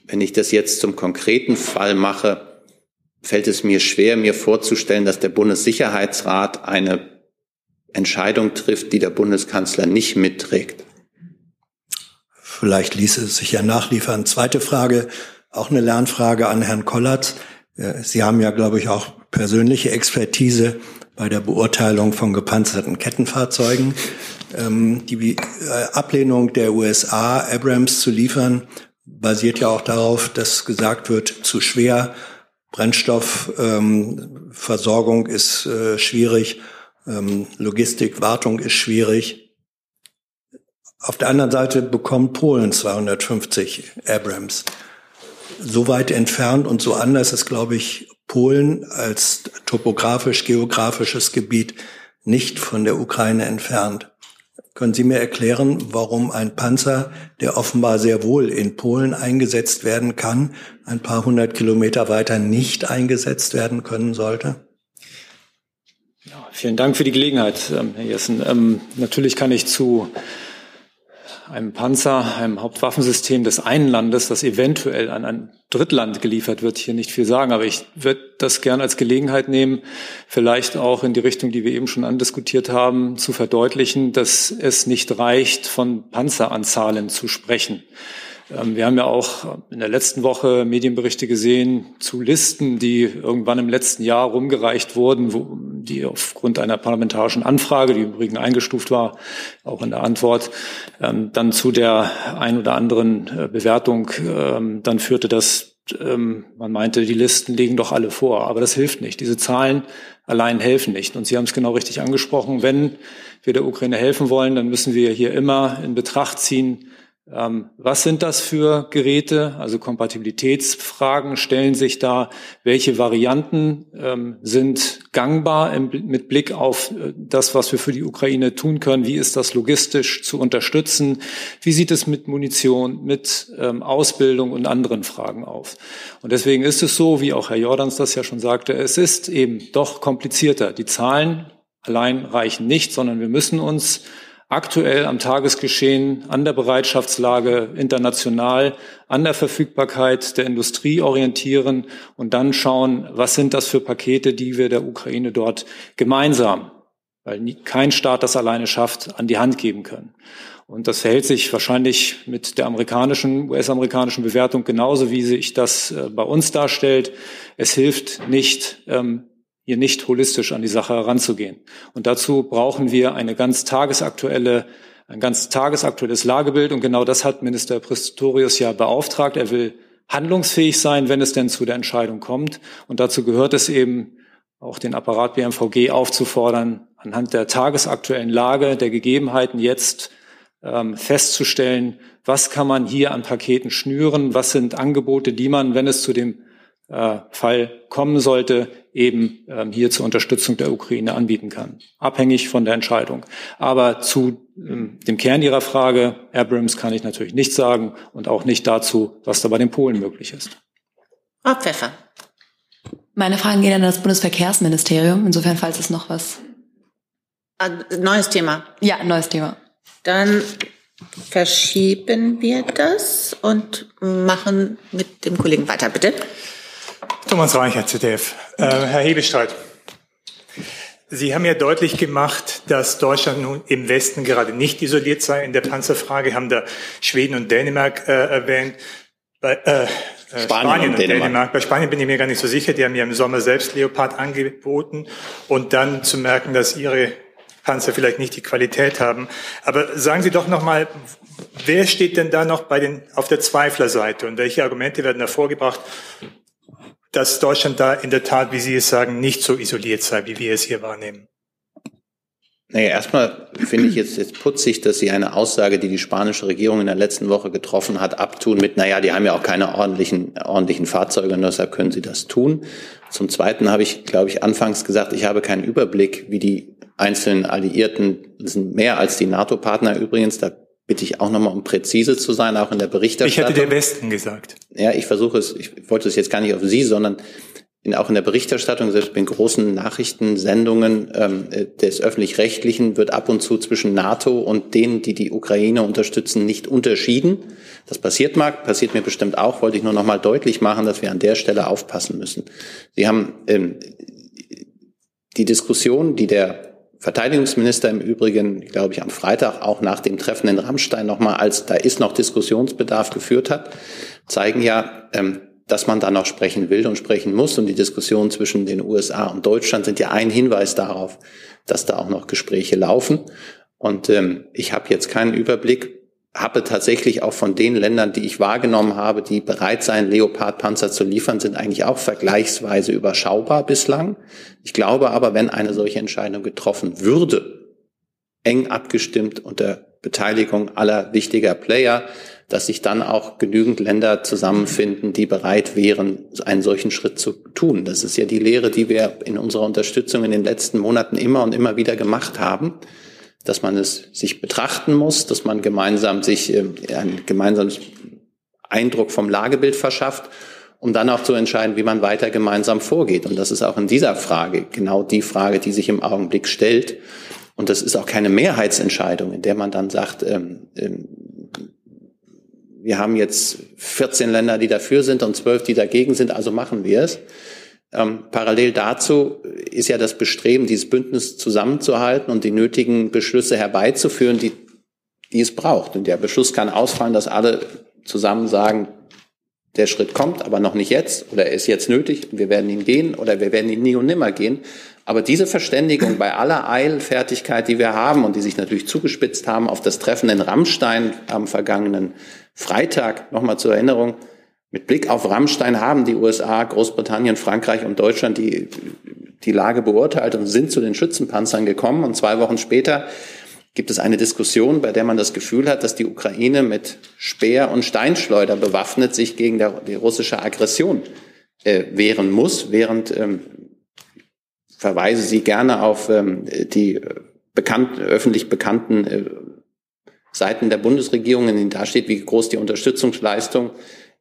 wenn ich das jetzt zum konkreten Fall mache, fällt es mir schwer, mir vorzustellen, dass der Bundessicherheitsrat eine Entscheidung trifft, die der Bundeskanzler nicht mitträgt. Vielleicht ließe es sich ja nachliefern. Zweite Frage, auch eine Lernfrage an Herrn Kollatz. Äh, Sie haben ja, glaube ich, auch persönliche Expertise bei der Beurteilung von gepanzerten Kettenfahrzeugen. Ähm, die äh, Ablehnung der USA, Abrams zu liefern, basiert ja auch darauf, dass gesagt wird, zu schwer, Brennstoffversorgung ähm, ist äh, schwierig, ähm, Logistik, Wartung ist schwierig. Auf der anderen Seite bekommt Polen 250 Abrams. So weit entfernt und so anders ist, glaube ich, Polen als topografisch-geografisches Gebiet nicht von der Ukraine entfernt. Können Sie mir erklären, warum ein Panzer, der offenbar sehr wohl in Polen eingesetzt werden kann, ein paar hundert Kilometer weiter nicht eingesetzt werden können sollte? Ja, vielen Dank für die Gelegenheit, ähm, Herr Jessen. Ähm, natürlich kann ich zu einem Panzer, einem Hauptwaffensystem des einen Landes, das eventuell an ein Drittland geliefert wird, hier nicht viel sagen. Aber ich würde das gerne als Gelegenheit nehmen, vielleicht auch in die Richtung, die wir eben schon andiskutiert haben, zu verdeutlichen, dass es nicht reicht, von Panzeranzahlen zu sprechen. Ähm, wir haben ja auch in der letzten Woche Medienberichte gesehen zu Listen, die irgendwann im letzten Jahr rumgereicht wurden, wo, die aufgrund einer parlamentarischen Anfrage, die im Übrigen eingestuft war, auch in der Antwort, ähm, dann zu der ein oder anderen äh, Bewertung ähm, dann führte, dass man meinte, die Listen liegen doch alle vor. Aber das hilft nicht. Diese Zahlen allein helfen nicht. Und Sie haben es genau richtig angesprochen. Wenn wir der Ukraine helfen wollen, dann müssen wir hier immer in Betracht ziehen, ähm, was sind das für Geräte? Also Kompatibilitätsfragen stellen sich da. Welche Varianten ähm, sind gangbar im, mit Blick auf äh, das, was wir für die Ukraine tun können? Wie ist das logistisch zu unterstützen? Wie sieht es mit Munition, mit ähm, Ausbildung und anderen Fragen auf? Und deswegen ist es so, wie auch Herr Jordans das ja schon sagte, es ist eben doch komplizierter. Die Zahlen allein reichen nicht, sondern wir müssen uns aktuell am Tagesgeschehen, an der Bereitschaftslage international, an der Verfügbarkeit der Industrie orientieren und dann schauen, was sind das für Pakete, die wir der Ukraine dort gemeinsam, weil kein Staat das alleine schafft, an die Hand geben können. Und das verhält sich wahrscheinlich mit der amerikanischen, US-amerikanischen Bewertung genauso, wie sich das äh, bei uns darstellt. Es hilft nicht, ähm, hier nicht holistisch an die Sache heranzugehen. Und dazu brauchen wir eine ganz tagesaktuelle ein ganz tagesaktuelles Lagebild. Und genau das hat Minister Pistorius ja beauftragt. Er will handlungsfähig sein, wenn es denn zu der Entscheidung kommt. Und dazu gehört es eben, auch den Apparat BMVG aufzufordern, anhand der tagesaktuellen Lage, der Gegebenheiten jetzt ähm, festzustellen, was kann man hier an Paketen schnüren, was sind Angebote, die man, wenn es zu dem Fall kommen sollte, eben ähm, hier zur Unterstützung der Ukraine anbieten kann, abhängig von der Entscheidung. Aber zu ähm, dem Kern Ihrer Frage, Abrams, kann ich natürlich nichts sagen und auch nicht dazu, was da bei den Polen möglich ist. Frau Pfeffer. Meine Fragen gehen an das Bundesverkehrsministerium. Insofern, falls es noch was. Ah, neues Thema. Ja, neues Thema. Dann verschieben wir das und machen mit dem Kollegen weiter, bitte. Thomas Reicher, ZDF. Äh, Herr Hebestreit, Sie haben ja deutlich gemacht, dass Deutschland nun im Westen gerade nicht isoliert sei in der Panzerfrage, haben da Schweden und Dänemark äh, erwähnt. Bei, äh, äh Spanien, Spanien, und Dänemark. Dänemark. Bei Spanien bin ich mir gar nicht so sicher. Die haben ja im Sommer selbst Leopard angeboten und dann zu merken, dass ihre Panzer vielleicht nicht die Qualität haben. Aber sagen Sie doch noch mal, wer steht denn da noch bei den auf der Zweiflerseite und welche Argumente werden da vorgebracht, dass Deutschland da in der Tat, wie Sie es sagen, nicht so isoliert sei, wie wir es hier wahrnehmen? Naja, erstmal finde ich jetzt, jetzt putzig, dass Sie eine Aussage, die die spanische Regierung in der letzten Woche getroffen hat, abtun mit, naja, die haben ja auch keine ordentlichen, ordentlichen Fahrzeuge und deshalb können sie das tun. Zum Zweiten habe ich, glaube ich, anfangs gesagt, ich habe keinen Überblick, wie die einzelnen Alliierten, das sind mehr als die NATO-Partner übrigens, da bitte ich auch nochmal, um präzise zu sein, auch in der Berichterstattung. Ich hätte der Westen gesagt. Ja, ich versuche es, ich wollte es jetzt gar nicht auf Sie, sondern in, auch in der Berichterstattung, selbst in großen Nachrichtensendungen ähm, des Öffentlich-Rechtlichen wird ab und zu zwischen NATO und denen, die die Ukraine unterstützen, nicht unterschieden. Das passiert mag, passiert mir bestimmt auch, wollte ich nur nochmal deutlich machen, dass wir an der Stelle aufpassen müssen. Sie haben ähm, die Diskussion, die der Verteidigungsminister im Übrigen, glaube ich, am Freitag auch nach dem Treffen in Rammstein nochmal als da ist noch Diskussionsbedarf geführt hat, zeigen ja, ähm, dass man da noch sprechen will und sprechen muss. Und die Diskussionen zwischen den USA und Deutschland sind ja ein Hinweis darauf, dass da auch noch Gespräche laufen. Und ähm, ich habe jetzt keinen Überblick, habe tatsächlich auch von den Ländern, die ich wahrgenommen habe, die bereit seien, Leopard-Panzer zu liefern, sind eigentlich auch vergleichsweise überschaubar bislang. Ich glaube aber, wenn eine solche Entscheidung getroffen würde, eng abgestimmt unter Beteiligung aller wichtiger Player, dass sich dann auch genügend Länder zusammenfinden, die bereit wären, einen solchen Schritt zu tun. Das ist ja die Lehre, die wir in unserer Unterstützung in den letzten Monaten immer und immer wieder gemacht haben dass man es sich betrachten muss, dass man gemeinsam sich äh, einen gemeinsamen Eindruck vom Lagebild verschafft, um dann auch zu entscheiden, wie man weiter gemeinsam vorgeht. Und das ist auch in dieser Frage genau die Frage, die sich im Augenblick stellt. Und das ist auch keine Mehrheitsentscheidung, in der man dann sagt, ähm, ähm, wir haben jetzt 14 Länder, die dafür sind und 12, die dagegen sind, also machen wir es. Ähm, parallel dazu ist ja das Bestreben, dieses Bündnis zusammenzuhalten und die nötigen Beschlüsse herbeizuführen, die, die es braucht. Und der Beschluss kann ausfallen, dass alle zusammen sagen, der Schritt kommt, aber noch nicht jetzt oder er ist jetzt nötig, wir werden ihn gehen oder wir werden ihn nie und nimmer gehen. Aber diese Verständigung bei aller Eilfertigkeit, die wir haben und die sich natürlich zugespitzt haben auf das Treffen in Rammstein am vergangenen Freitag, nochmal zur Erinnerung, mit Blick auf Rammstein haben die USA, Großbritannien, Frankreich und Deutschland die, die Lage beurteilt und sind zu den Schützenpanzern gekommen. Und zwei Wochen später gibt es eine Diskussion, bei der man das Gefühl hat, dass die Ukraine mit Speer und Steinschleuder bewaffnet sich gegen der, die russische Aggression äh, wehren muss, während ähm, verweise Sie gerne auf ähm, die bekannt, öffentlich bekannten äh, Seiten der Bundesregierung, in denen da steht, wie groß die Unterstützungsleistung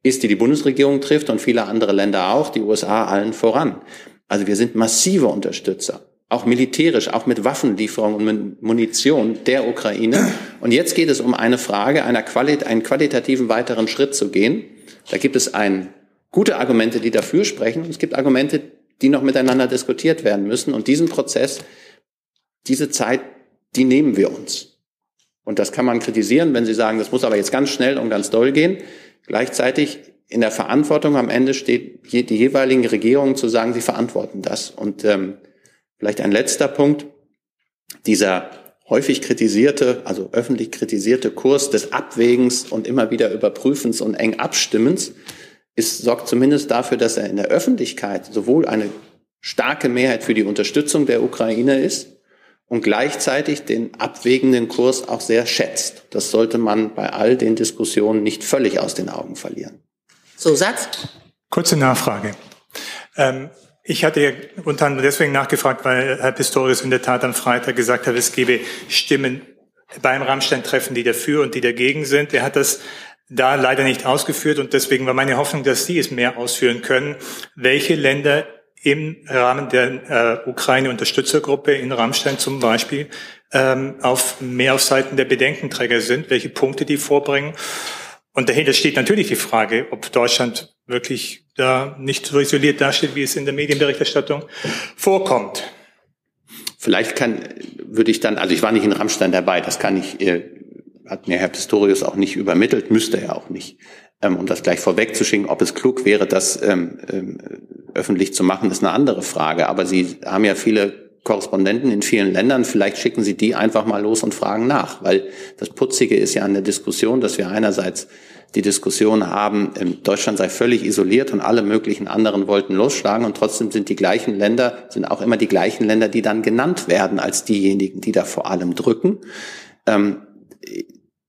ist, die die Bundesregierung trifft und viele andere Länder auch, die USA allen voran. Also wir sind massive Unterstützer, auch militärisch, auch mit Waffenlieferungen und Munition der Ukraine. Und jetzt geht es um eine Frage, einer Quali einen qualitativen weiteren Schritt zu gehen. Da gibt es ein, gute Argumente, die dafür sprechen, und es gibt Argumente, die noch miteinander diskutiert werden müssen. Und diesen Prozess, diese Zeit, die nehmen wir uns. Und das kann man kritisieren, wenn Sie sagen, das muss aber jetzt ganz schnell und ganz doll gehen. Gleichzeitig in der Verantwortung am Ende steht die jeweiligen Regierungen zu sagen, sie verantworten das. Und ähm, vielleicht ein letzter Punkt, dieser häufig kritisierte, also öffentlich kritisierte Kurs des Abwägens und immer wieder Überprüfens und eng Abstimmens ist, sorgt zumindest dafür, dass er in der Öffentlichkeit sowohl eine starke Mehrheit für die Unterstützung der Ukraine ist und gleichzeitig den abwägenden Kurs auch sehr schätzt. Das sollte man bei all den Diskussionen nicht völlig aus den Augen verlieren. So, Satz? Kurze Nachfrage. Ähm, ich hatte ja unter anderem deswegen nachgefragt, weil Herr Pistorius in der Tat am Freitag gesagt hat, es gebe Stimmen beim Rammstein-Treffen, die dafür und die dagegen sind. Er hat das da leider nicht ausgeführt und deswegen war meine Hoffnung, dass Sie es mehr ausführen können. Welche Länder im Rahmen der äh, Ukraine-Unterstützergruppe in Rammstein zum Beispiel ähm, auf mehr auf Seiten der Bedenkenträger sind, welche Punkte die vorbringen. Und dahinter steht natürlich die Frage, ob Deutschland wirklich da nicht so isoliert dasteht, wie es in der Medienberichterstattung vorkommt. Vielleicht kann, würde ich dann, also ich war nicht in Rammstein dabei, das kann ich, äh, hat mir Herr Pistorius auch nicht übermittelt, müsste er auch nicht. Ähm, um das gleich vorwegzuschicken, ob es klug wäre, das ähm, ähm, öffentlich zu machen, ist eine andere Frage. Aber Sie haben ja viele Korrespondenten in vielen Ländern. Vielleicht schicken Sie die einfach mal los und fragen nach, weil das Putzige ist ja an der Diskussion, dass wir einerseits die Diskussion haben, Deutschland sei völlig isoliert und alle möglichen anderen wollten losschlagen und trotzdem sind die gleichen Länder, sind auch immer die gleichen Länder, die dann genannt werden als diejenigen, die da vor allem drücken.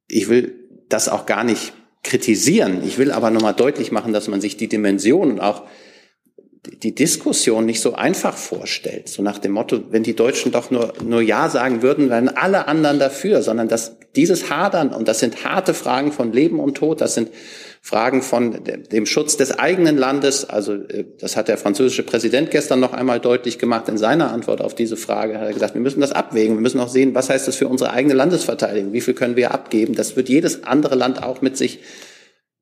Ich will das auch gar nicht kritisieren. Ich will aber nochmal deutlich machen, dass man sich die Dimension und auch die Diskussion nicht so einfach vorstellt. So nach dem Motto, wenn die Deutschen doch nur, nur Ja sagen würden, wären alle anderen dafür, sondern dass dieses Hadern, und das sind harte Fragen von Leben und Tod, das sind Fragen von dem Schutz des eigenen Landes. Also äh, das hat der französische Präsident gestern noch einmal deutlich gemacht in seiner Antwort auf diese Frage. Hat er gesagt, wir müssen das abwägen. Wir müssen auch sehen, was heißt das für unsere eigene Landesverteidigung? Wie viel können wir abgeben? Das wird jedes andere Land auch mit sich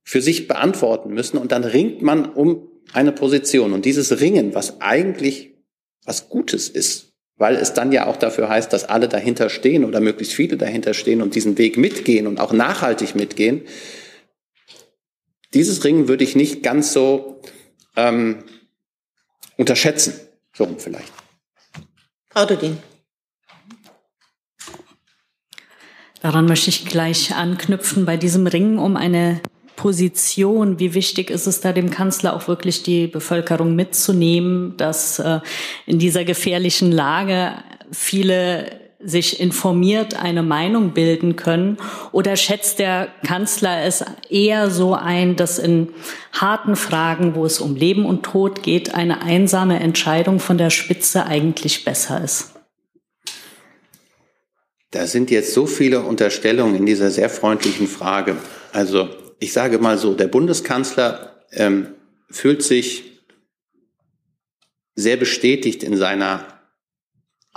für sich beantworten müssen. Und dann ringt man um eine Position. Und dieses Ringen, was eigentlich was Gutes ist, weil es dann ja auch dafür heißt, dass alle dahinter stehen oder möglichst viele dahinter stehen und diesen Weg mitgehen und auch nachhaltig mitgehen, dieses Ringen würde ich nicht ganz so ähm, unterschätzen. So vielleicht. Frau Dudin. Daran möchte ich gleich anknüpfen bei diesem Ringen um eine Position, wie wichtig ist es da dem Kanzler auch wirklich die Bevölkerung mitzunehmen, dass äh, in dieser gefährlichen Lage viele sich informiert eine Meinung bilden können? Oder schätzt der Kanzler es eher so ein, dass in harten Fragen, wo es um Leben und Tod geht, eine einsame Entscheidung von der Spitze eigentlich besser ist? Da sind jetzt so viele Unterstellungen in dieser sehr freundlichen Frage. Also ich sage mal so, der Bundeskanzler ähm, fühlt sich sehr bestätigt in seiner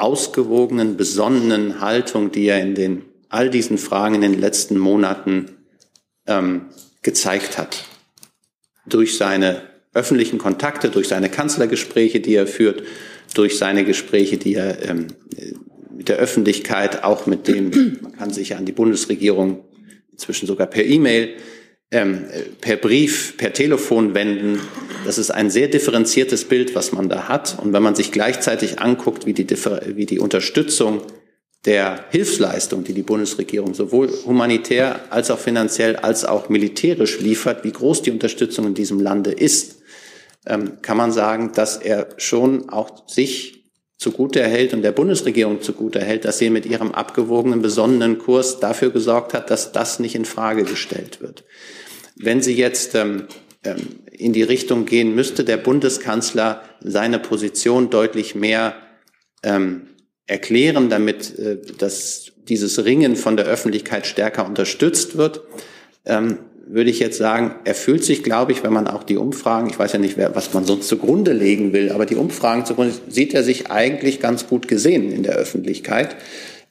ausgewogenen, besonnenen Haltung, die er in den all diesen Fragen in den letzten Monaten ähm, gezeigt hat. Durch seine öffentlichen Kontakte, durch seine Kanzlergespräche, die er führt, durch seine Gespräche, die er ähm, mit der Öffentlichkeit, auch mit dem, man kann sich ja an die Bundesregierung inzwischen sogar per E-Mail, ähm, per Brief, per Telefon wenden. Das ist ein sehr differenziertes Bild, was man da hat. Und wenn man sich gleichzeitig anguckt, wie die, wie die Unterstützung der Hilfsleistung, die die Bundesregierung sowohl humanitär als auch finanziell als auch militärisch liefert, wie groß die Unterstützung in diesem Lande ist, ähm, kann man sagen, dass er schon auch sich zugute erhält und der Bundesregierung zugute erhält, dass sie mit ihrem abgewogenen, besonnenen Kurs dafür gesorgt hat, dass das nicht in Frage gestellt wird. Wenn Sie jetzt ähm, ähm, in die Richtung gehen, müsste der Bundeskanzler seine Position deutlich mehr ähm, erklären, damit äh, dass dieses Ringen von der Öffentlichkeit stärker unterstützt wird. Ähm, würde ich jetzt sagen, er fühlt sich, glaube ich, wenn man auch die Umfragen, ich weiß ja nicht, wer, was man sonst zugrunde legen will, aber die Umfragen zugrunde, sieht er sich eigentlich ganz gut gesehen in der Öffentlichkeit.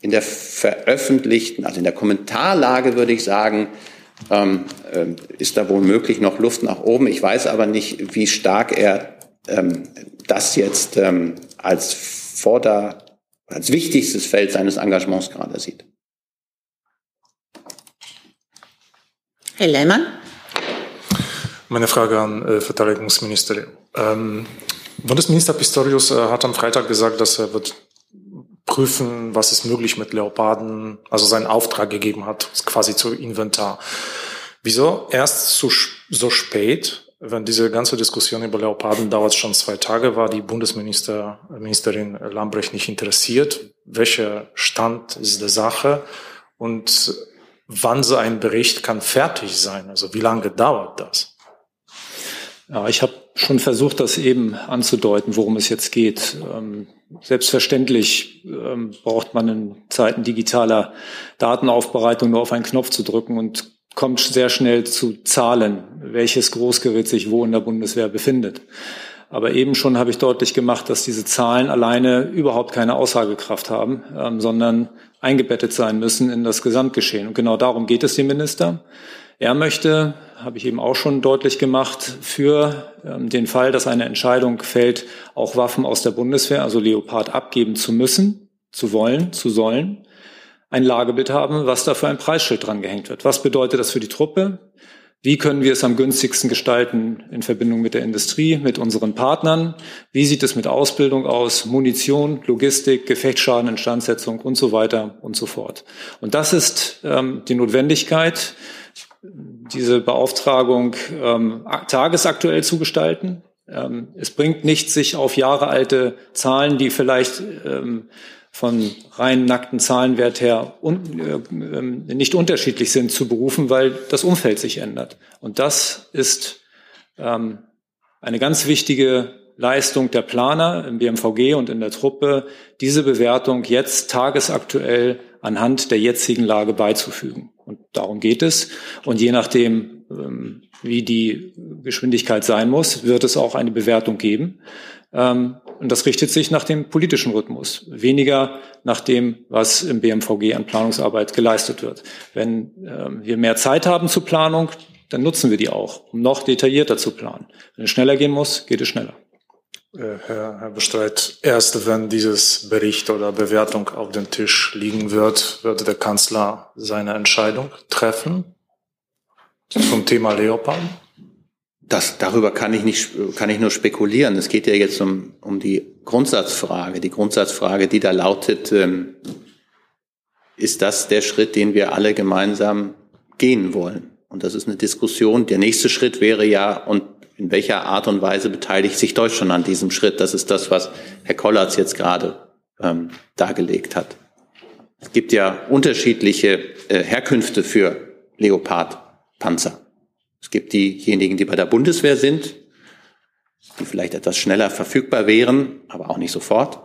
In der veröffentlichten, also in der Kommentarlage würde ich sagen, ähm, äh, ist da wohl möglich noch Luft nach oben. Ich weiß aber nicht, wie stark er ähm, das jetzt ähm, als Vorder, als wichtigstes Feld seines Engagements gerade sieht. Herr Lehmann. Meine Frage an äh, Verteidigungsminister. Ähm, Bundesminister Pistorius äh, hat am Freitag gesagt, dass er wird prüfen, was ist möglich mit Leoparden, also seinen Auftrag gegeben hat, quasi zu Inventar. Wieso erst so, so spät, wenn diese ganze Diskussion über Leoparden dauert schon zwei Tage, war die Bundesministerin Lambrecht nicht interessiert? Welcher Stand ist der Sache? Und wann so ein Bericht kann fertig sein? Also wie lange dauert das? Ja, ich habe schon versucht, das eben anzudeuten, worum es jetzt geht. Ähm, selbstverständlich ähm, braucht man in Zeiten digitaler Datenaufbereitung nur auf einen Knopf zu drücken und kommt sehr schnell zu Zahlen, welches Großgerät sich wo in der Bundeswehr befindet. Aber eben schon habe ich deutlich gemacht, dass diese Zahlen alleine überhaupt keine Aussagekraft haben, ähm, sondern eingebettet sein müssen in das Gesamtgeschehen. Und genau darum geht es dem Minister. Er möchte, habe ich eben auch schon deutlich gemacht, für ähm, den Fall, dass eine Entscheidung fällt, auch Waffen aus der Bundeswehr, also Leopard, abgeben zu müssen, zu wollen, zu sollen, ein Lagebild haben, was da für ein Preisschild dran gehängt wird. Was bedeutet das für die Truppe? Wie können wir es am günstigsten gestalten in Verbindung mit der Industrie, mit unseren Partnern? Wie sieht es mit Ausbildung aus, Munition, Logistik, Gefechtsschaden, Instandsetzung und so weiter und so fort? Und das ist ähm, die Notwendigkeit, diese Beauftragung ähm, tagesaktuell zu gestalten. Ähm, es bringt nichts, sich auf jahrealte Zahlen, die vielleicht ähm, von rein nackten Zahlenwert her un, äh, äh, nicht unterschiedlich sind, zu berufen, weil das Umfeld sich ändert. Und das ist ähm, eine ganz wichtige Leistung der Planer im BMVG und in der Truppe, diese Bewertung jetzt tagesaktuell anhand der jetzigen Lage beizufügen. Und darum geht es. Und je nachdem, ähm, wie die Geschwindigkeit sein muss, wird es auch eine Bewertung geben. Ähm, und das richtet sich nach dem politischen Rhythmus, weniger nach dem, was im BMVG an Planungsarbeit geleistet wird. Wenn ähm, wir mehr Zeit haben zur Planung, dann nutzen wir die auch, um noch detaillierter zu planen. Wenn es schneller gehen muss, geht es schneller. Äh, Herr, Herr Bestreit, erst wenn dieses Bericht oder Bewertung auf dem Tisch liegen wird, wird der Kanzler seine Entscheidung treffen zum Thema Leopard? Das, darüber kann ich nicht, kann ich nur spekulieren. Es geht ja jetzt um, um die Grundsatzfrage. Die Grundsatzfrage, die da lautet, ähm, ist das der Schritt, den wir alle gemeinsam gehen wollen? Und das ist eine Diskussion. Der nächste Schritt wäre ja, und in welcher Art und Weise beteiligt sich Deutschland an diesem Schritt? Das ist das, was Herr Kollatz jetzt gerade ähm, dargelegt hat. Es gibt ja unterschiedliche äh, Herkünfte für Leopard-Panzer. Es gibt diejenigen, die bei der Bundeswehr sind, die vielleicht etwas schneller verfügbar wären, aber auch nicht sofort.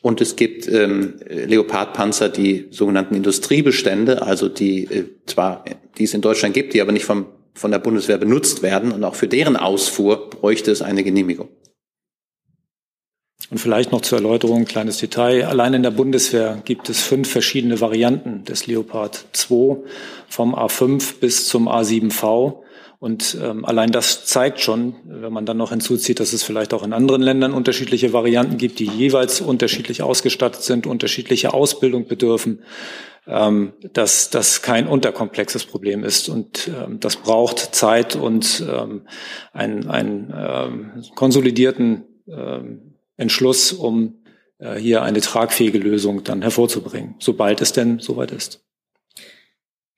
Und es gibt ähm, Leopardpanzer, die sogenannten Industriebestände, also die äh, zwar, die es in Deutschland gibt, die aber nicht vom von der Bundeswehr benutzt werden und auch für deren Ausfuhr bräuchte es eine Genehmigung. Und vielleicht noch zur Erläuterung, ein kleines Detail. Allein in der Bundeswehr gibt es fünf verschiedene Varianten des Leopard 2, vom A5 bis zum A7V. Und ähm, allein das zeigt schon, wenn man dann noch hinzuzieht, dass es vielleicht auch in anderen Ländern unterschiedliche Varianten gibt, die jeweils unterschiedlich ausgestattet sind, unterschiedliche Ausbildung bedürfen, ähm, dass das kein unterkomplexes Problem ist. Und ähm, das braucht Zeit und ähm, einen, einen ähm, konsolidierten ähm, Entschluss, um äh, hier eine tragfähige Lösung dann hervorzubringen, sobald es denn soweit ist.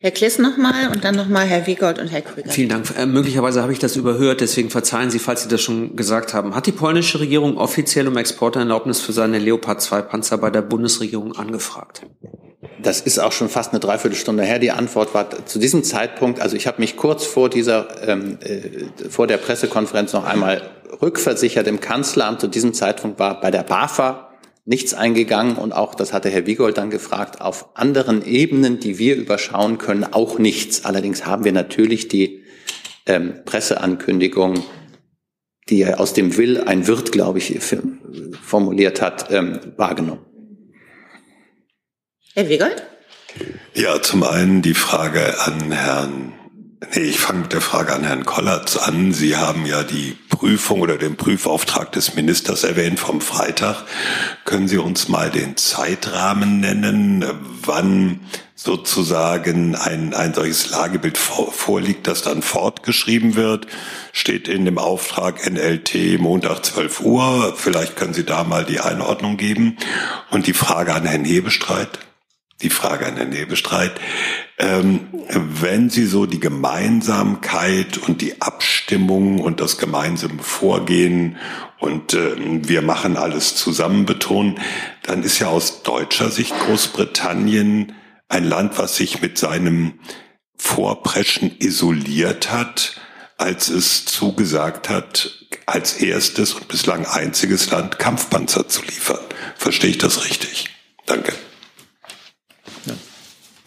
Herr Kliss nochmal und dann nochmal Herr Wiegold und Herr Krüger. Vielen Dank. Äh, möglicherweise habe ich das überhört, deswegen verzeihen Sie, falls Sie das schon gesagt haben. Hat die polnische Regierung offiziell um Exporterlaubnis für seine Leopard 2 Panzer bei der Bundesregierung angefragt? Das ist auch schon fast eine Dreiviertelstunde her. Die Antwort war zu diesem Zeitpunkt, also ich habe mich kurz vor dieser, ähm, äh, vor der Pressekonferenz noch einmal rückversichert im Kanzleramt. Zu diesem Zeitpunkt war bei der BAFA nichts eingegangen und auch, das hatte Herr Wiegold dann gefragt, auf anderen Ebenen, die wir überschauen können, auch nichts. Allerdings haben wir natürlich die ähm, Presseankündigung, die er aus dem Will ein Wirt, glaube ich, formuliert hat, ähm, wahrgenommen. Herr Wiegold? Ja, zum einen die Frage an Herrn Nee, ich fange mit der Frage an Herrn Kollatz an. Sie haben ja die Prüfung oder den Prüfauftrag des Ministers erwähnt vom Freitag. Können Sie uns mal den Zeitrahmen nennen, wann sozusagen ein, ein solches Lagebild vor, vorliegt, das dann fortgeschrieben wird? Steht in dem Auftrag NLT Montag 12 Uhr. Vielleicht können Sie da mal die Einordnung geben. Und die Frage an Herrn Hebestreit die Frage an Herrn Nebestreit. Ähm, wenn Sie so die Gemeinsamkeit und die Abstimmung und das gemeinsame Vorgehen und äh, wir machen alles zusammen betonen, dann ist ja aus deutscher Sicht Großbritannien ein Land, was sich mit seinem Vorpreschen isoliert hat, als es zugesagt hat, als erstes und bislang einziges Land Kampfpanzer zu liefern. Verstehe ich das richtig? Danke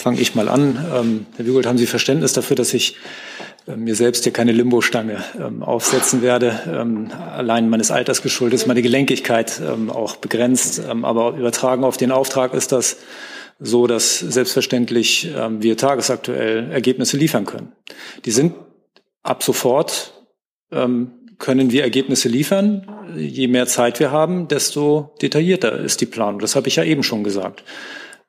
fange ich mal an. Ähm, Herr Wiegold, haben Sie Verständnis dafür, dass ich äh, mir selbst hier keine Limbo-Stange ähm, aufsetzen werde? Ähm, allein meines Alters geschuldet ist meine Gelenkigkeit ähm, auch begrenzt. Ähm, aber übertragen auf den Auftrag ist das so, dass selbstverständlich ähm, wir tagesaktuell Ergebnisse liefern können. Die sind ab sofort können wir Ergebnisse liefern. Je mehr Zeit wir haben, desto detaillierter ist die Planung. Das habe ich ja eben schon gesagt.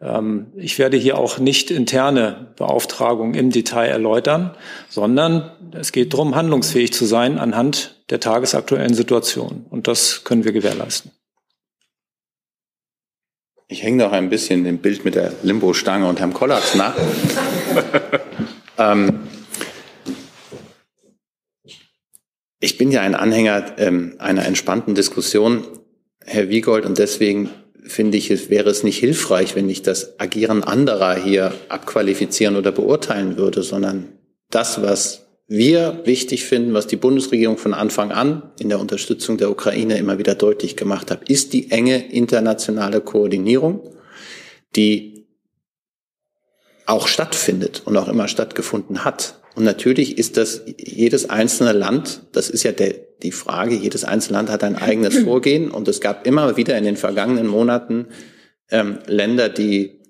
Ähm, ich werde hier auch nicht interne Beauftragungen im Detail erläutern, sondern es geht darum, handlungsfähig zu sein anhand der tagesaktuellen Situation. Und das können wir gewährleisten. Ich hänge noch ein bisschen im Bild mit der Limbo-Stange und Herrn Kollatz nach. ähm, ich bin ja ein Anhänger ähm, einer entspannten Diskussion, Herr Wiegold, und deswegen finde ich, wäre es nicht hilfreich, wenn ich das Agieren anderer hier abqualifizieren oder beurteilen würde, sondern das, was wir wichtig finden, was die Bundesregierung von Anfang an in der Unterstützung der Ukraine immer wieder deutlich gemacht hat, ist die enge internationale Koordinierung, die auch stattfindet und auch immer stattgefunden hat. Und natürlich ist das jedes einzelne Land, das ist ja der, die Frage, jedes einzelne Land hat ein eigenes Vorgehen und es gab immer wieder in den vergangenen Monaten ähm, Länder, die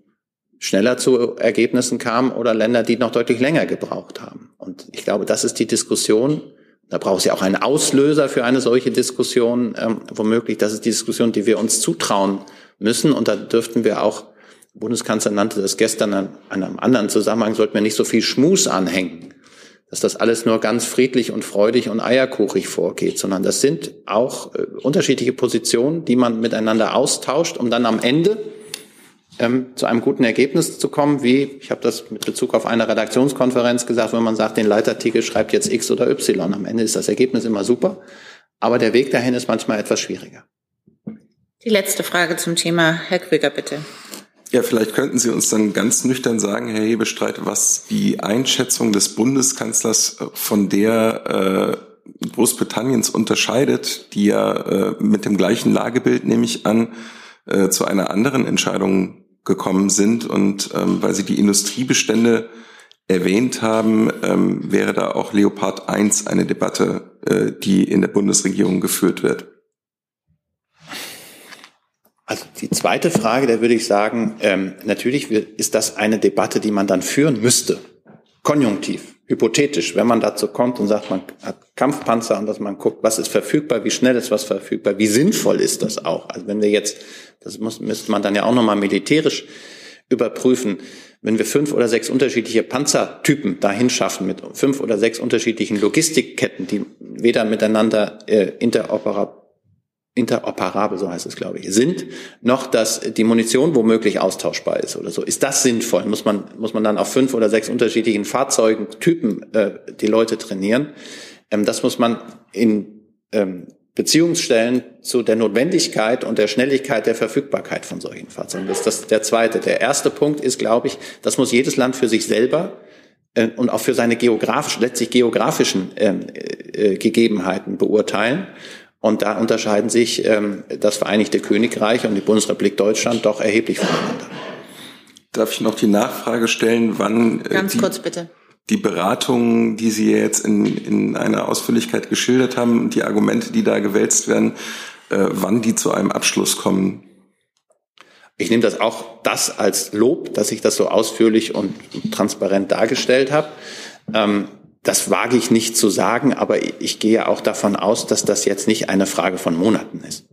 schneller zu Ergebnissen kamen oder Länder, die noch deutlich länger gebraucht haben. Und ich glaube, das ist die Diskussion. Da braucht es ja auch einen Auslöser für eine solche Diskussion, ähm, womöglich. Das ist die Diskussion, die wir uns zutrauen müssen. Und da dürften wir auch, Bundeskanzler nannte das gestern an einem anderen Zusammenhang, sollten wir nicht so viel Schmus anhängen dass das alles nur ganz friedlich und freudig und eierkuchig vorgeht, sondern das sind auch äh, unterschiedliche Positionen, die man miteinander austauscht, um dann am Ende ähm, zu einem guten Ergebnis zu kommen, wie, ich habe das mit Bezug auf eine Redaktionskonferenz gesagt, wenn man sagt, den Leitartikel schreibt jetzt X oder Y. Am Ende ist das Ergebnis immer super, aber der Weg dahin ist manchmal etwas schwieriger. Die letzte Frage zum Thema. Herr Krüger, bitte. Ja, vielleicht könnten Sie uns dann ganz nüchtern sagen, Herr Hebestreit, was die Einschätzung des Bundeskanzlers äh, von der äh, Großbritanniens unterscheidet, die ja äh, mit dem gleichen Lagebild, nehme ich an, äh, zu einer anderen Entscheidung gekommen sind. Und ähm, weil Sie die Industriebestände erwähnt haben, ähm, wäre da auch Leopard 1 eine Debatte, äh, die in der Bundesregierung geführt wird. Also die zweite Frage, da würde ich sagen, ähm, natürlich ist das eine Debatte, die man dann führen müsste, konjunktiv. hypothetisch, wenn man dazu kommt und sagt, man hat Kampfpanzer und dass man guckt, was ist verfügbar, wie schnell ist was verfügbar, wie sinnvoll ist das auch. Also wenn wir jetzt, das muss, müsste man dann ja auch nochmal militärisch überprüfen, wenn wir fünf oder sechs unterschiedliche Panzertypen dahin schaffen mit fünf oder sechs unterschiedlichen Logistikketten, die weder miteinander äh, interoperabel interoperabel, so heißt es, glaube ich, sind, noch dass die Munition womöglich austauschbar ist oder so. Ist das sinnvoll? Muss man, muss man dann auf fünf oder sechs unterschiedlichen Fahrzeugen, Typen äh, die Leute trainieren? Ähm, das muss man in ähm, Beziehung stellen zu der Notwendigkeit und der Schnelligkeit der Verfügbarkeit von solchen Fahrzeugen. Das ist das, der zweite. Der erste Punkt ist, glaube ich, das muss jedes Land für sich selber äh, und auch für seine geografisch, letztlich geografischen ähm, äh, Gegebenheiten beurteilen. Und da unterscheiden sich ähm, das Vereinigte Königreich und die Bundesrepublik Deutschland doch erheblich voneinander. Darf ich noch die Nachfrage stellen, wann äh, Ganz die, kurz bitte. die Beratungen, die Sie jetzt in, in einer Ausführlichkeit geschildert haben, die Argumente, die da gewälzt werden, äh, wann die zu einem Abschluss kommen? Ich nehme das auch das als Lob, dass ich das so ausführlich und transparent dargestellt habe. Ähm, das wage ich nicht zu sagen, aber ich gehe auch davon aus, dass das jetzt nicht eine Frage von Monaten ist.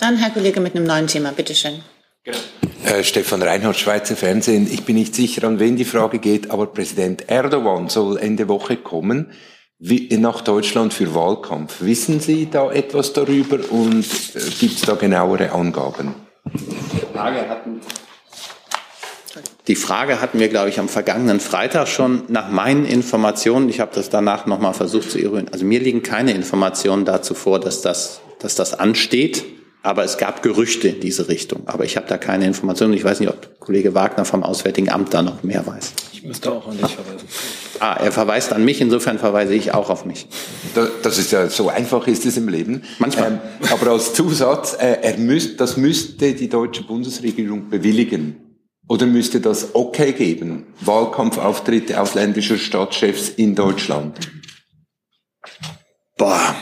Dann Herr Kollege mit einem neuen Thema, bitteschön. Genau. Äh, Stefan Reinhardt, Schweizer Fernsehen. Ich bin nicht sicher, an wen die Frage geht, aber Präsident Erdogan soll Ende Woche kommen wie, nach Deutschland für Wahlkampf. Wissen Sie da etwas darüber und äh, gibt es da genauere Angaben? Die Frage hatten die Frage hatten wir, glaube ich, am vergangenen Freitag schon. Nach meinen Informationen, ich habe das danach nochmal versucht zu eruieren, also mir liegen keine Informationen dazu vor, dass das, dass das ansteht. Aber es gab Gerüchte in diese Richtung. Aber ich habe da keine Informationen. Ich weiß nicht, ob Kollege Wagner vom Auswärtigen Amt da noch mehr weiß. Ich müsste auch an dich verweisen. Ah, er verweist an mich, insofern verweise ich auch auf mich. Das ist ja so einfach ist es im Leben. Manchmal. Ähm, aber als Zusatz, äh, er müsst, das müsste die deutsche Bundesregierung bewilligen. Oder müsste das okay geben? Wahlkampfauftritte ausländischer Stadtchefs in Deutschland? Boah,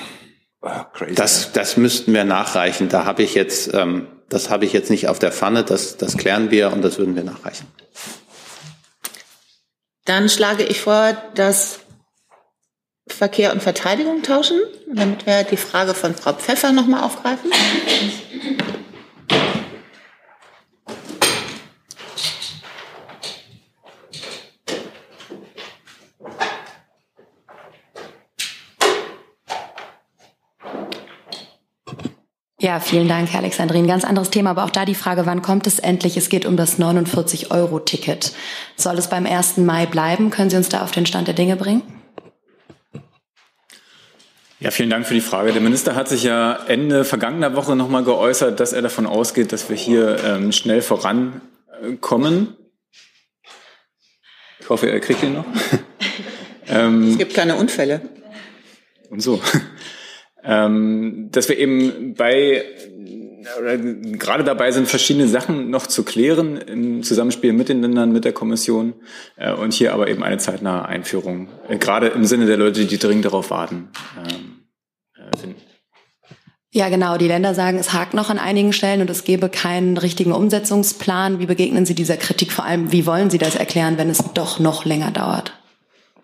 das, das müssten wir nachreichen. Da habe ich jetzt, ähm, das habe ich jetzt nicht auf der Pfanne. Das, das klären wir und das würden wir nachreichen. Dann schlage ich vor, dass Verkehr und Verteidigung tauschen, damit wir die Frage von Frau Pfeffer nochmal aufgreifen. Ja, vielen Dank, Herr Alexandrin. Ganz anderes Thema, aber auch da die Frage, wann kommt es endlich? Es geht um das 49-Euro-Ticket. Soll es beim 1. Mai bleiben? Können Sie uns da auf den Stand der Dinge bringen? Ja, vielen Dank für die Frage. Der Minister hat sich ja Ende vergangener Woche nochmal geäußert, dass er davon ausgeht, dass wir hier ähm, schnell vorankommen. Ich hoffe, er kriegt ihn noch. ähm, es gibt keine Unfälle. Und so ähm, dass wir eben bei oder gerade dabei sind, verschiedene Sachen noch zu klären im Zusammenspiel mit den Ländern, mit der Kommission äh, und hier aber eben eine zeitnahe Einführung, äh, gerade im Sinne der Leute, die dringend darauf warten, ähm, äh, finden. Ja, genau. Die Länder sagen, es hakt noch an einigen Stellen und es gebe keinen richtigen Umsetzungsplan. Wie begegnen Sie dieser Kritik? Vor allem, wie wollen Sie das erklären, wenn es doch noch länger dauert?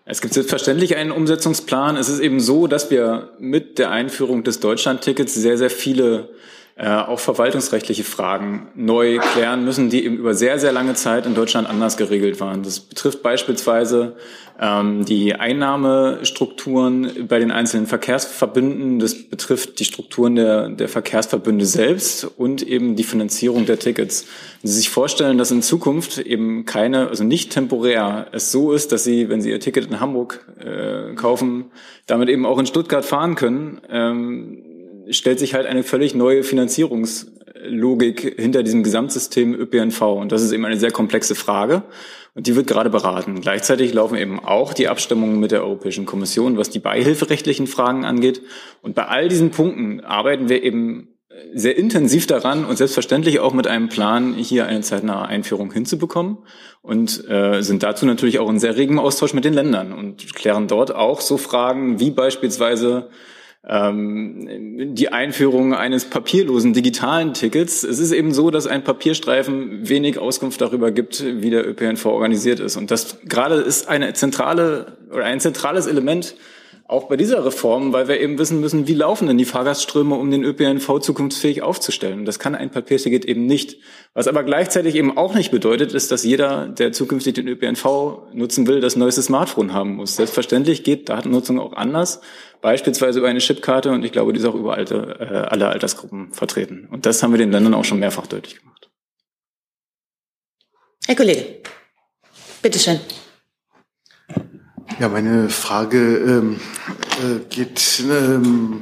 Es gibt selbstverständlich einen Umsetzungsplan. Es ist eben so, dass wir mit der Einführung des Deutschlandtickets sehr, sehr viele äh, auch verwaltungsrechtliche Fragen neu klären müssen, die eben über sehr, sehr lange Zeit in Deutschland anders geregelt waren. Das betrifft beispielsweise ähm, die Einnahmestrukturen bei den einzelnen Verkehrsverbünden. Das betrifft die Strukturen der, der Verkehrsverbünde selbst und eben die Finanzierung der Tickets. Wenn Sie sich vorstellen, dass in Zukunft eben keine, also nicht temporär es so ist, dass Sie, wenn Sie Ihr Ticket in Hamburg äh, kaufen, damit eben auch in Stuttgart fahren können, ähm, stellt sich halt eine völlig neue Finanzierungslogik hinter diesem Gesamtsystem ÖPNV. Und das ist eben eine sehr komplexe Frage. Und die wird gerade beraten. Gleichzeitig laufen eben auch die Abstimmungen mit der Europäischen Kommission, was die beihilferechtlichen Fragen angeht. Und bei all diesen Punkten arbeiten wir eben sehr intensiv daran und selbstverständlich auch mit einem Plan, hier eine zeitnahe Einführung hinzubekommen und äh, sind dazu natürlich auch in sehr regem Austausch mit den Ländern und klären dort auch so Fragen wie beispielsweise die Einführung eines papierlosen digitalen Tickets. Es ist eben so, dass ein Papierstreifen wenig Auskunft darüber gibt, wie der ÖPNV organisiert ist. Und das gerade ist eine zentrale oder ein zentrales Element auch bei dieser Reform, weil wir eben wissen müssen, wie laufen denn die Fahrgastströme, um den ÖPNV zukunftsfähig aufzustellen. Das kann ein Papierticket eben nicht. Was aber gleichzeitig eben auch nicht bedeutet, ist, dass jeder, der zukünftig den ÖPNV nutzen will, das neueste Smartphone haben muss. Selbstverständlich geht Datennutzung auch anders, beispielsweise über eine Chipkarte und ich glaube, die ist auch über alte, äh, alle Altersgruppen vertreten. Und das haben wir den Ländern auch schon mehrfach deutlich gemacht. Herr Kollege, bitteschön. Ja, meine Frage ähm, äh, geht, ähm,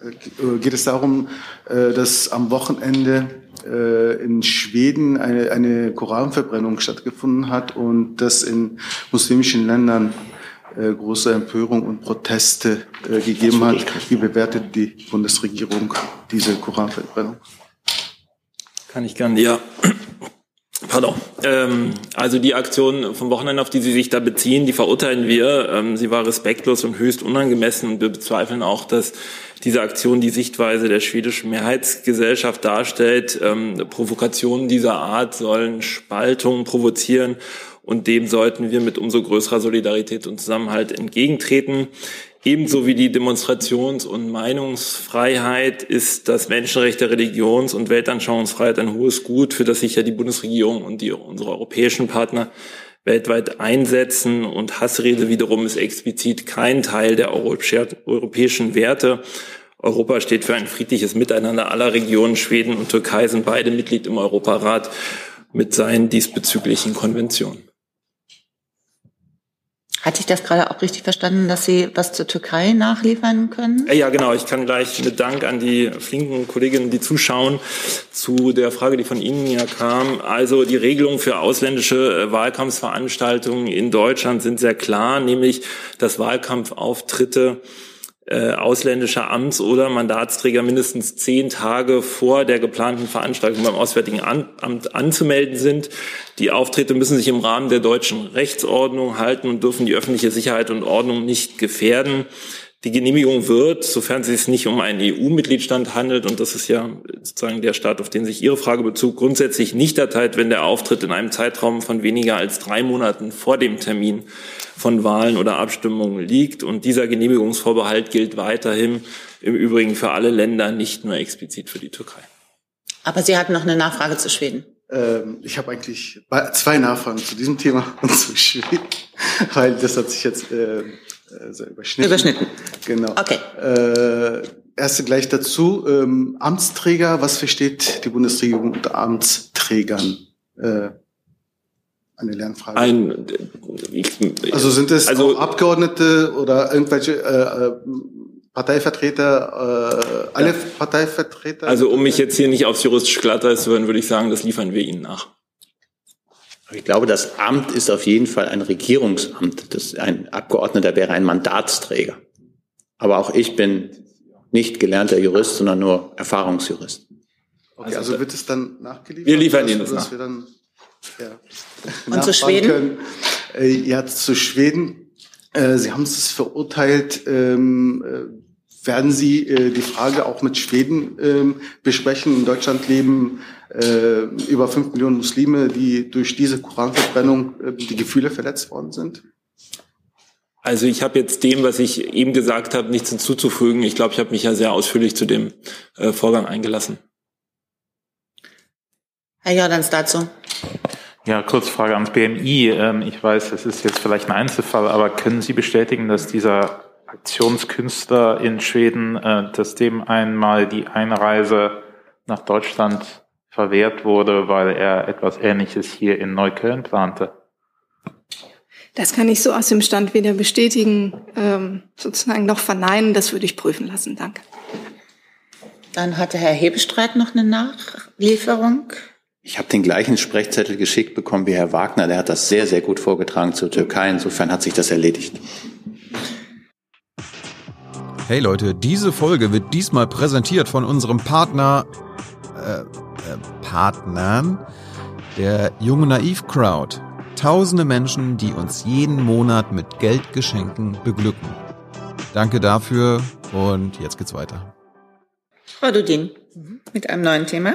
äh, geht es darum, äh, dass am Wochenende äh, in Schweden eine, eine Koranverbrennung stattgefunden hat und dass in muslimischen Ländern äh, große Empörung und Proteste äh, gegeben hat. Wie bewertet die Bundesregierung diese Koranverbrennung? Kann ich gerne, ja. Pardon. Ähm, also die Aktion vom Wochenende, auf die Sie sich da beziehen, die verurteilen wir. Ähm, sie war respektlos und höchst unangemessen und wir bezweifeln auch, dass diese Aktion die Sichtweise der schwedischen Mehrheitsgesellschaft darstellt. Ähm, Provokationen dieser Art sollen Spaltungen provozieren und dem sollten wir mit umso größerer Solidarität und Zusammenhalt entgegentreten. Ebenso wie die Demonstrations- und Meinungsfreiheit ist das Menschenrecht der Religions- und Weltanschauungsfreiheit ein hohes Gut, für das sich ja die Bundesregierung und die, unsere europäischen Partner weltweit einsetzen. Und Hassrede wiederum ist explizit kein Teil der europäischen Werte. Europa steht für ein friedliches Miteinander aller Regionen. Schweden und Türkei sind beide Mitglied im Europarat mit seinen diesbezüglichen Konventionen. Hatte ich das gerade auch richtig verstanden, dass Sie was zur Türkei nachliefern können? Ja, genau. Ich kann gleich mit Dank an die flinken Kolleginnen, die zuschauen, zu der Frage, die von Ihnen ja kam. Also die Regelungen für ausländische äh, Wahlkampfveranstaltungen in Deutschland sind sehr klar, nämlich dass Wahlkampfauftritte äh, ausländischer Amts- oder Mandatsträger mindestens zehn Tage vor der geplanten Veranstaltung beim Auswärtigen Amt anzumelden sind. Die Auftritte müssen sich im Rahmen der deutschen Rechtsordnung halten und dürfen die öffentliche Sicherheit und Ordnung nicht gefährden. Die Genehmigung wird, sofern es sich nicht um einen EU-Mitgliedstaat handelt, und das ist ja sozusagen der Staat, auf den sich Ihre Frage bezog, grundsätzlich nicht erteilt, wenn der Auftritt in einem Zeitraum von weniger als drei Monaten vor dem Termin von Wahlen oder Abstimmungen liegt. Und dieser Genehmigungsvorbehalt gilt weiterhin im Übrigen für alle Länder, nicht nur explizit für die Türkei. Aber Sie hatten noch eine Nachfrage zu Schweden. Ähm, ich habe eigentlich zwei Nachfragen zu diesem Thema und zu Schweden, weil das hat sich jetzt äh, also überschnitten. Überschnitten. Genau. Okay. Äh, erste gleich dazu. Ähm, Amtsträger, was versteht die Bundesregierung unter Amtsträgern? Äh, eine Lernfrage. Ein, ich, also sind es also, Abgeordnete oder irgendwelche äh, äh Parteivertreter, äh, alle ja. Parteivertreter? Also um mich jetzt hier nicht aufs juristisch Glatteis zu hören, würde ich sagen, das liefern wir Ihnen nach. Ich glaube, das Amt ist auf jeden Fall ein Regierungsamt. Das ein Abgeordneter wäre ein Mandatsträger. Aber auch ich bin nicht gelernter Jurist, sondern nur Erfahrungsjurist. Okay, also, also wird es dann nachgeliefert? Wir liefern Ihnen das nach. Wir dann, ja, Und zu Schweden? Können. Äh, ja, zu Schweden. Äh, Sie haben es verurteilt. Ähm, äh, werden Sie die Frage auch mit Schweden ähm, besprechen? In Deutschland leben äh, über fünf Millionen Muslime, die durch diese Koranverbrennung äh, die Gefühle verletzt worden sind? Also ich habe jetzt dem, was ich eben gesagt habe, nichts hinzuzufügen. Ich glaube, ich habe mich ja sehr ausführlich zu dem äh, Vorgang eingelassen. Herr Jordans dazu. Ja, Kurzfrage ans BMI. Ähm, ich weiß, das ist jetzt vielleicht ein Einzelfall, aber können Sie bestätigen, dass dieser Aktionskünstler in Schweden, äh, dass dem einmal die Einreise nach Deutschland verwehrt wurde, weil er etwas Ähnliches hier in Neukölln plante? Das kann ich so aus dem Stand weder bestätigen, ähm, sozusagen noch verneinen. Das würde ich prüfen lassen. Danke. Dann hatte Herr Hebestreit noch eine Nachlieferung. Ich habe den gleichen Sprechzettel geschickt bekommen wie Herr Wagner. Der hat das sehr, sehr gut vorgetragen zur Türkei. Insofern hat sich das erledigt. Hey Leute, diese Folge wird diesmal präsentiert von unserem Partner. Äh, Partnern der Junge Naiv Crowd. Tausende Menschen, die uns jeden Monat mit Geldgeschenken beglücken. Danke dafür Und jetzt geht's weiter. Frau Dudin, mit einem neuen Thema.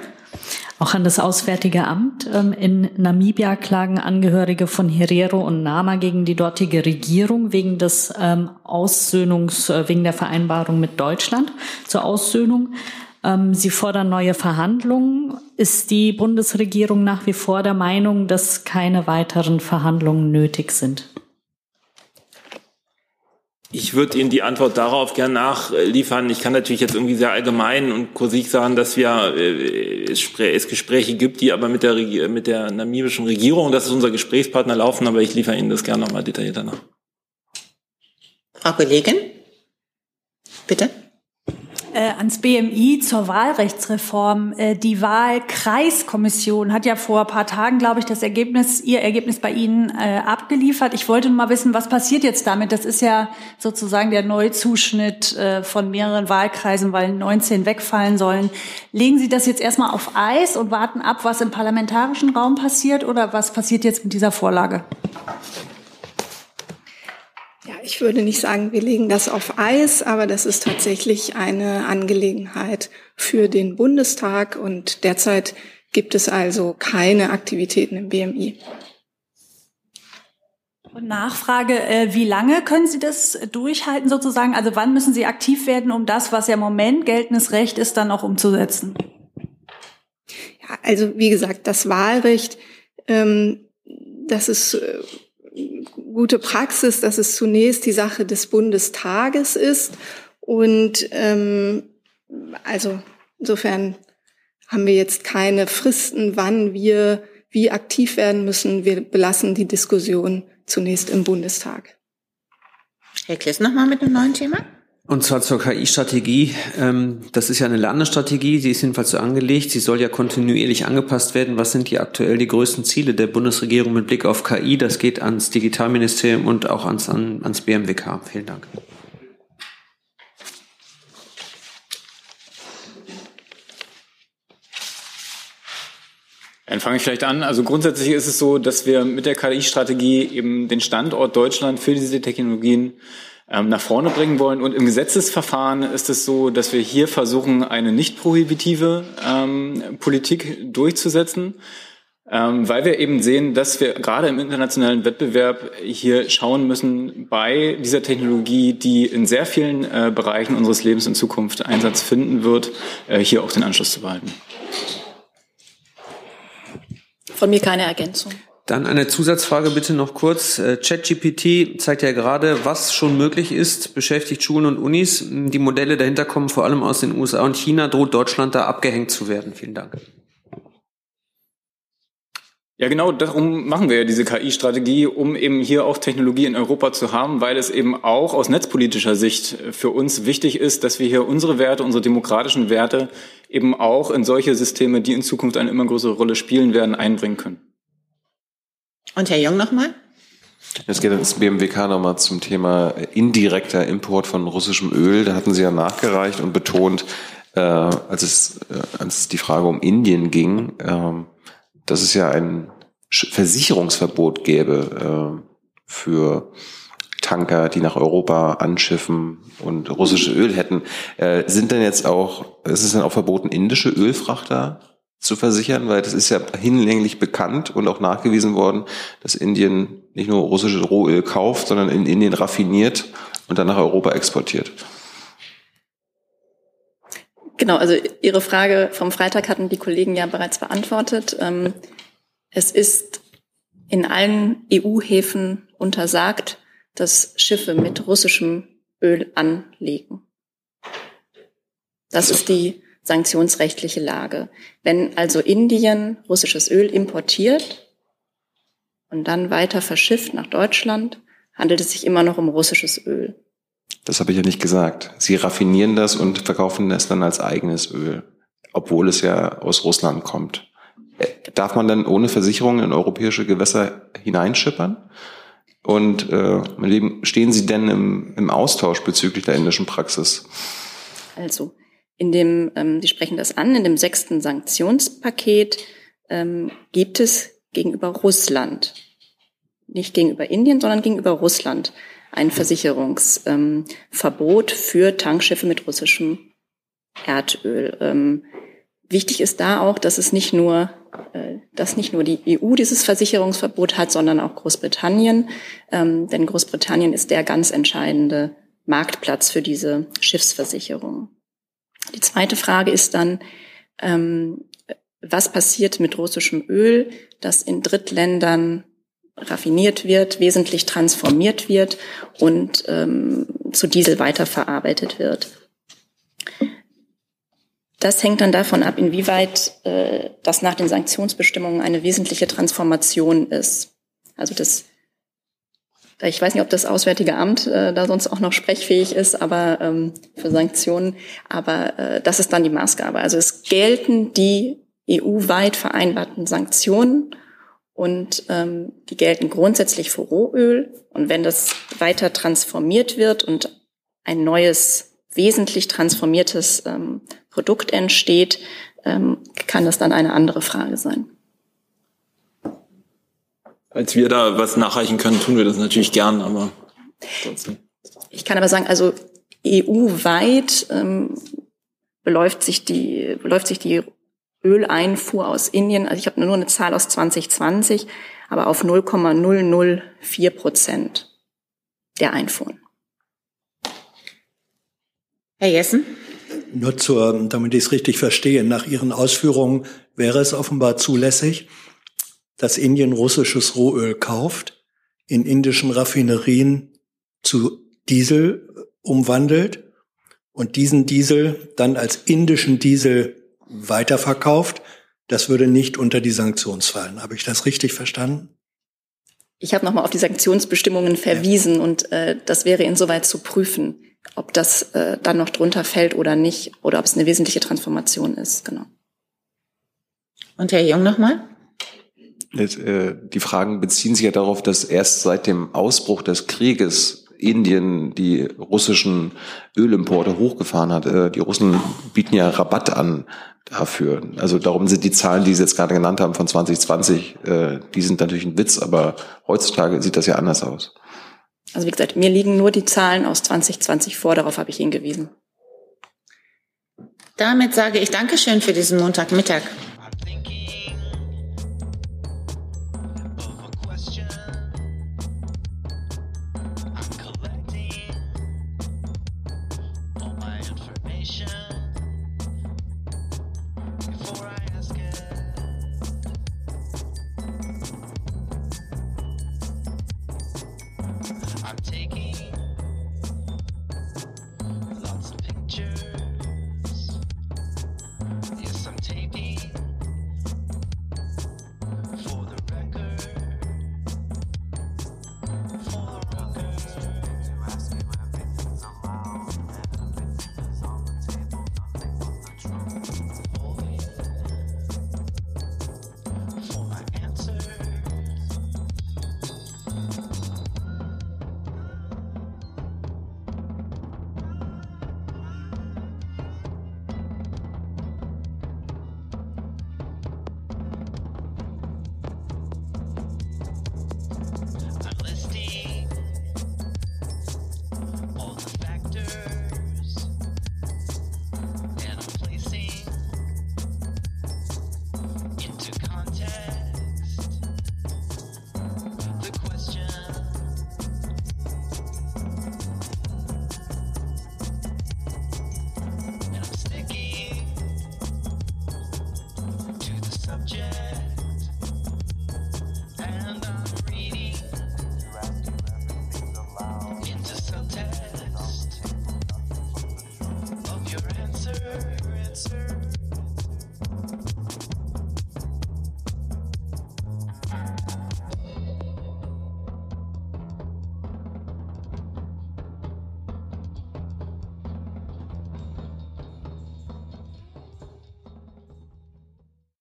Auch an das Auswärtige Amt. Ähm, in Namibia klagen Angehörige von Herero und Nama gegen die dortige Regierung wegen des ähm, Aussöhnungs, äh, wegen der Vereinbarung mit Deutschland zur Aussöhnung. Ähm, sie fordern neue Verhandlungen. Ist die Bundesregierung nach wie vor der Meinung, dass keine weiteren Verhandlungen nötig sind? Ich würde Ihnen die Antwort darauf gerne nachliefern. Ich kann natürlich jetzt irgendwie sehr allgemein und kursiv sagen, dass wir äh, es Gespräche gibt, die aber mit der, mit der namibischen Regierung, das ist unser Gesprächspartner, laufen, aber ich liefere Ihnen das gerne nochmal detaillierter nach. Frau Kollegin, bitte äh, ans BMI zur Wahlrechtsreform. Äh, die Wahlkreiskommission hat ja vor ein paar Tagen, glaube ich, das Ergebnis, ihr Ergebnis bei Ihnen äh, abgeliefert. Ich wollte nur mal wissen, was passiert jetzt damit? Das ist ja sozusagen der Neuzuschnitt äh, von mehreren Wahlkreisen, weil 19 wegfallen sollen. Legen Sie das jetzt erstmal auf Eis und warten ab, was im parlamentarischen Raum passiert oder was passiert jetzt mit dieser Vorlage? Ich würde nicht sagen, wir legen das auf Eis, aber das ist tatsächlich eine Angelegenheit für den Bundestag und derzeit gibt es also keine Aktivitäten im BMI. Und Nachfrage, äh, wie lange können Sie das durchhalten sozusagen? Also wann müssen Sie aktiv werden, um das, was ja im Moment geltendes Recht ist, dann auch umzusetzen? Ja, also wie gesagt, das Wahlrecht, ähm, das ist äh, gute Praxis, dass es zunächst die Sache des Bundestages ist. Und ähm, also insofern haben wir jetzt keine Fristen, wann wir wie aktiv werden müssen. Wir belassen die Diskussion zunächst im Bundestag. Herr Kliss, nochmal mit einem neuen Thema. Und zwar zur KI-Strategie. Ähm, das ist ja eine Landesstrategie, sie ist jedenfalls so angelegt. Sie soll ja kontinuierlich angepasst werden. Was sind die aktuell die größten Ziele der Bundesregierung mit Blick auf KI? Das geht ans Digitalministerium und auch ans, ans BMWK. Vielen Dank. Dann fange ich vielleicht an. Also grundsätzlich ist es so, dass wir mit der KI-Strategie eben den Standort Deutschland für diese Technologien nach vorne bringen wollen. Und im Gesetzesverfahren ist es so, dass wir hier versuchen, eine nicht prohibitive ähm, Politik durchzusetzen. Ähm, weil wir eben sehen, dass wir gerade im internationalen Wettbewerb hier schauen müssen, bei dieser Technologie, die in sehr vielen äh, Bereichen unseres Lebens in Zukunft Einsatz finden wird, äh, hier auch den Anschluss zu behalten. Von mir keine Ergänzung. Dann eine Zusatzfrage bitte noch kurz. Äh, ChatGPT zeigt ja gerade, was schon möglich ist, beschäftigt Schulen und Unis. Die Modelle dahinter kommen vor allem aus den USA und China. Droht Deutschland da abgehängt zu werden? Vielen Dank. Ja, genau darum machen wir ja diese KI-Strategie, um eben hier auch Technologie in Europa zu haben, weil es eben auch aus netzpolitischer Sicht für uns wichtig ist, dass wir hier unsere Werte, unsere demokratischen Werte eben auch in solche Systeme, die in Zukunft eine immer größere Rolle spielen werden, einbringen können. Und Herr Jung nochmal? Es geht ins BMWK nochmal zum Thema indirekter Import von russischem Öl. Da hatten Sie ja nachgereicht und betont, äh, als, es, äh, als es die Frage um Indien ging, äh, dass es ja ein Versicherungsverbot gäbe äh, für Tanker, die nach Europa anschiffen und russische Öl hätten. Äh, sind denn jetzt auch, ist es denn auch verboten, indische Ölfrachter zu versichern, weil das ist ja hinlänglich bekannt und auch nachgewiesen worden, dass Indien nicht nur russisches Rohöl kauft, sondern in Indien raffiniert und dann nach Europa exportiert. Genau, also Ihre Frage vom Freitag hatten die Kollegen ja bereits beantwortet. Ähm, es ist in allen EU-Häfen untersagt, dass Schiffe mit russischem Öl anlegen. Das ist die sanktionsrechtliche Lage. Wenn also Indien russisches Öl importiert und dann weiter verschifft nach Deutschland, handelt es sich immer noch um russisches Öl. Das habe ich ja nicht gesagt. Sie raffinieren das und verkaufen es dann als eigenes Öl, obwohl es ja aus Russland kommt. Darf man dann ohne Versicherung in europäische Gewässer hineinschippern? Und äh, stehen Sie denn im, im Austausch bezüglich der indischen Praxis? Also, in dem, ähm, Sie sprechen das an, in dem sechsten Sanktionspaket ähm, gibt es gegenüber Russland, nicht gegenüber Indien, sondern gegenüber Russland, ein Versicherungsverbot für Tankschiffe mit russischem Erdöl. Ähm, wichtig ist da auch, dass es nicht nur, äh, dass nicht nur die EU dieses Versicherungsverbot hat, sondern auch Großbritannien. Ähm, denn Großbritannien ist der ganz entscheidende Marktplatz für diese Schiffsversicherung. Die zweite Frage ist dann, ähm, was passiert mit russischem Öl, das in Drittländern raffiniert wird, wesentlich transformiert wird und ähm, zu Diesel weiterverarbeitet wird. Das hängt dann davon ab, inwieweit äh, das nach den Sanktionsbestimmungen eine wesentliche Transformation ist. Also das, ich weiß nicht, ob das Auswärtige Amt äh, da sonst auch noch sprechfähig ist, aber ähm, für Sanktionen, aber äh, das ist dann die Maßgabe. Also es gelten die EU-weit vereinbarten Sanktionen und ähm, die gelten grundsätzlich für Rohöl. Und wenn das weiter transformiert wird und ein neues, wesentlich transformiertes ähm, Produkt entsteht, ähm, kann das dann eine andere Frage sein. Als wir da was nachreichen können, tun wir das natürlich gern, aber Ich kann aber sagen, also EU-weit ähm, beläuft sich die beläuft sich die Öleinfuhr aus Indien, also ich habe nur eine Zahl aus 2020, aber auf 0,004 Prozent der Einfuhren. Herr Jessen? Nur zur, damit ich es richtig verstehe, nach Ihren Ausführungen wäre es offenbar zulässig, dass Indien russisches Rohöl kauft, in indischen Raffinerien zu Diesel umwandelt und diesen Diesel dann als indischen Diesel weiterverkauft. Das würde nicht unter die Sanktionen fallen. Habe ich das richtig verstanden? Ich habe nochmal auf die Sanktionsbestimmungen verwiesen ja. und äh, das wäre insoweit zu prüfen, ob das äh, dann noch drunter fällt oder nicht oder ob es eine wesentliche Transformation ist. Genau. Und Herr Jung nochmal? Äh, die Fragen beziehen sich ja darauf, dass erst seit dem Ausbruch des Krieges Indien die russischen Ölimporte hochgefahren hat. Äh, die Russen bieten ja Rabatt an dafür. Also darum sind die Zahlen, die Sie jetzt gerade genannt haben von 2020, äh, die sind natürlich ein Witz, aber heutzutage sieht das ja anders aus. Also wie gesagt, mir liegen nur die Zahlen aus 2020 vor, darauf habe ich hingewiesen. Damit sage ich Dankeschön für diesen Montagmittag.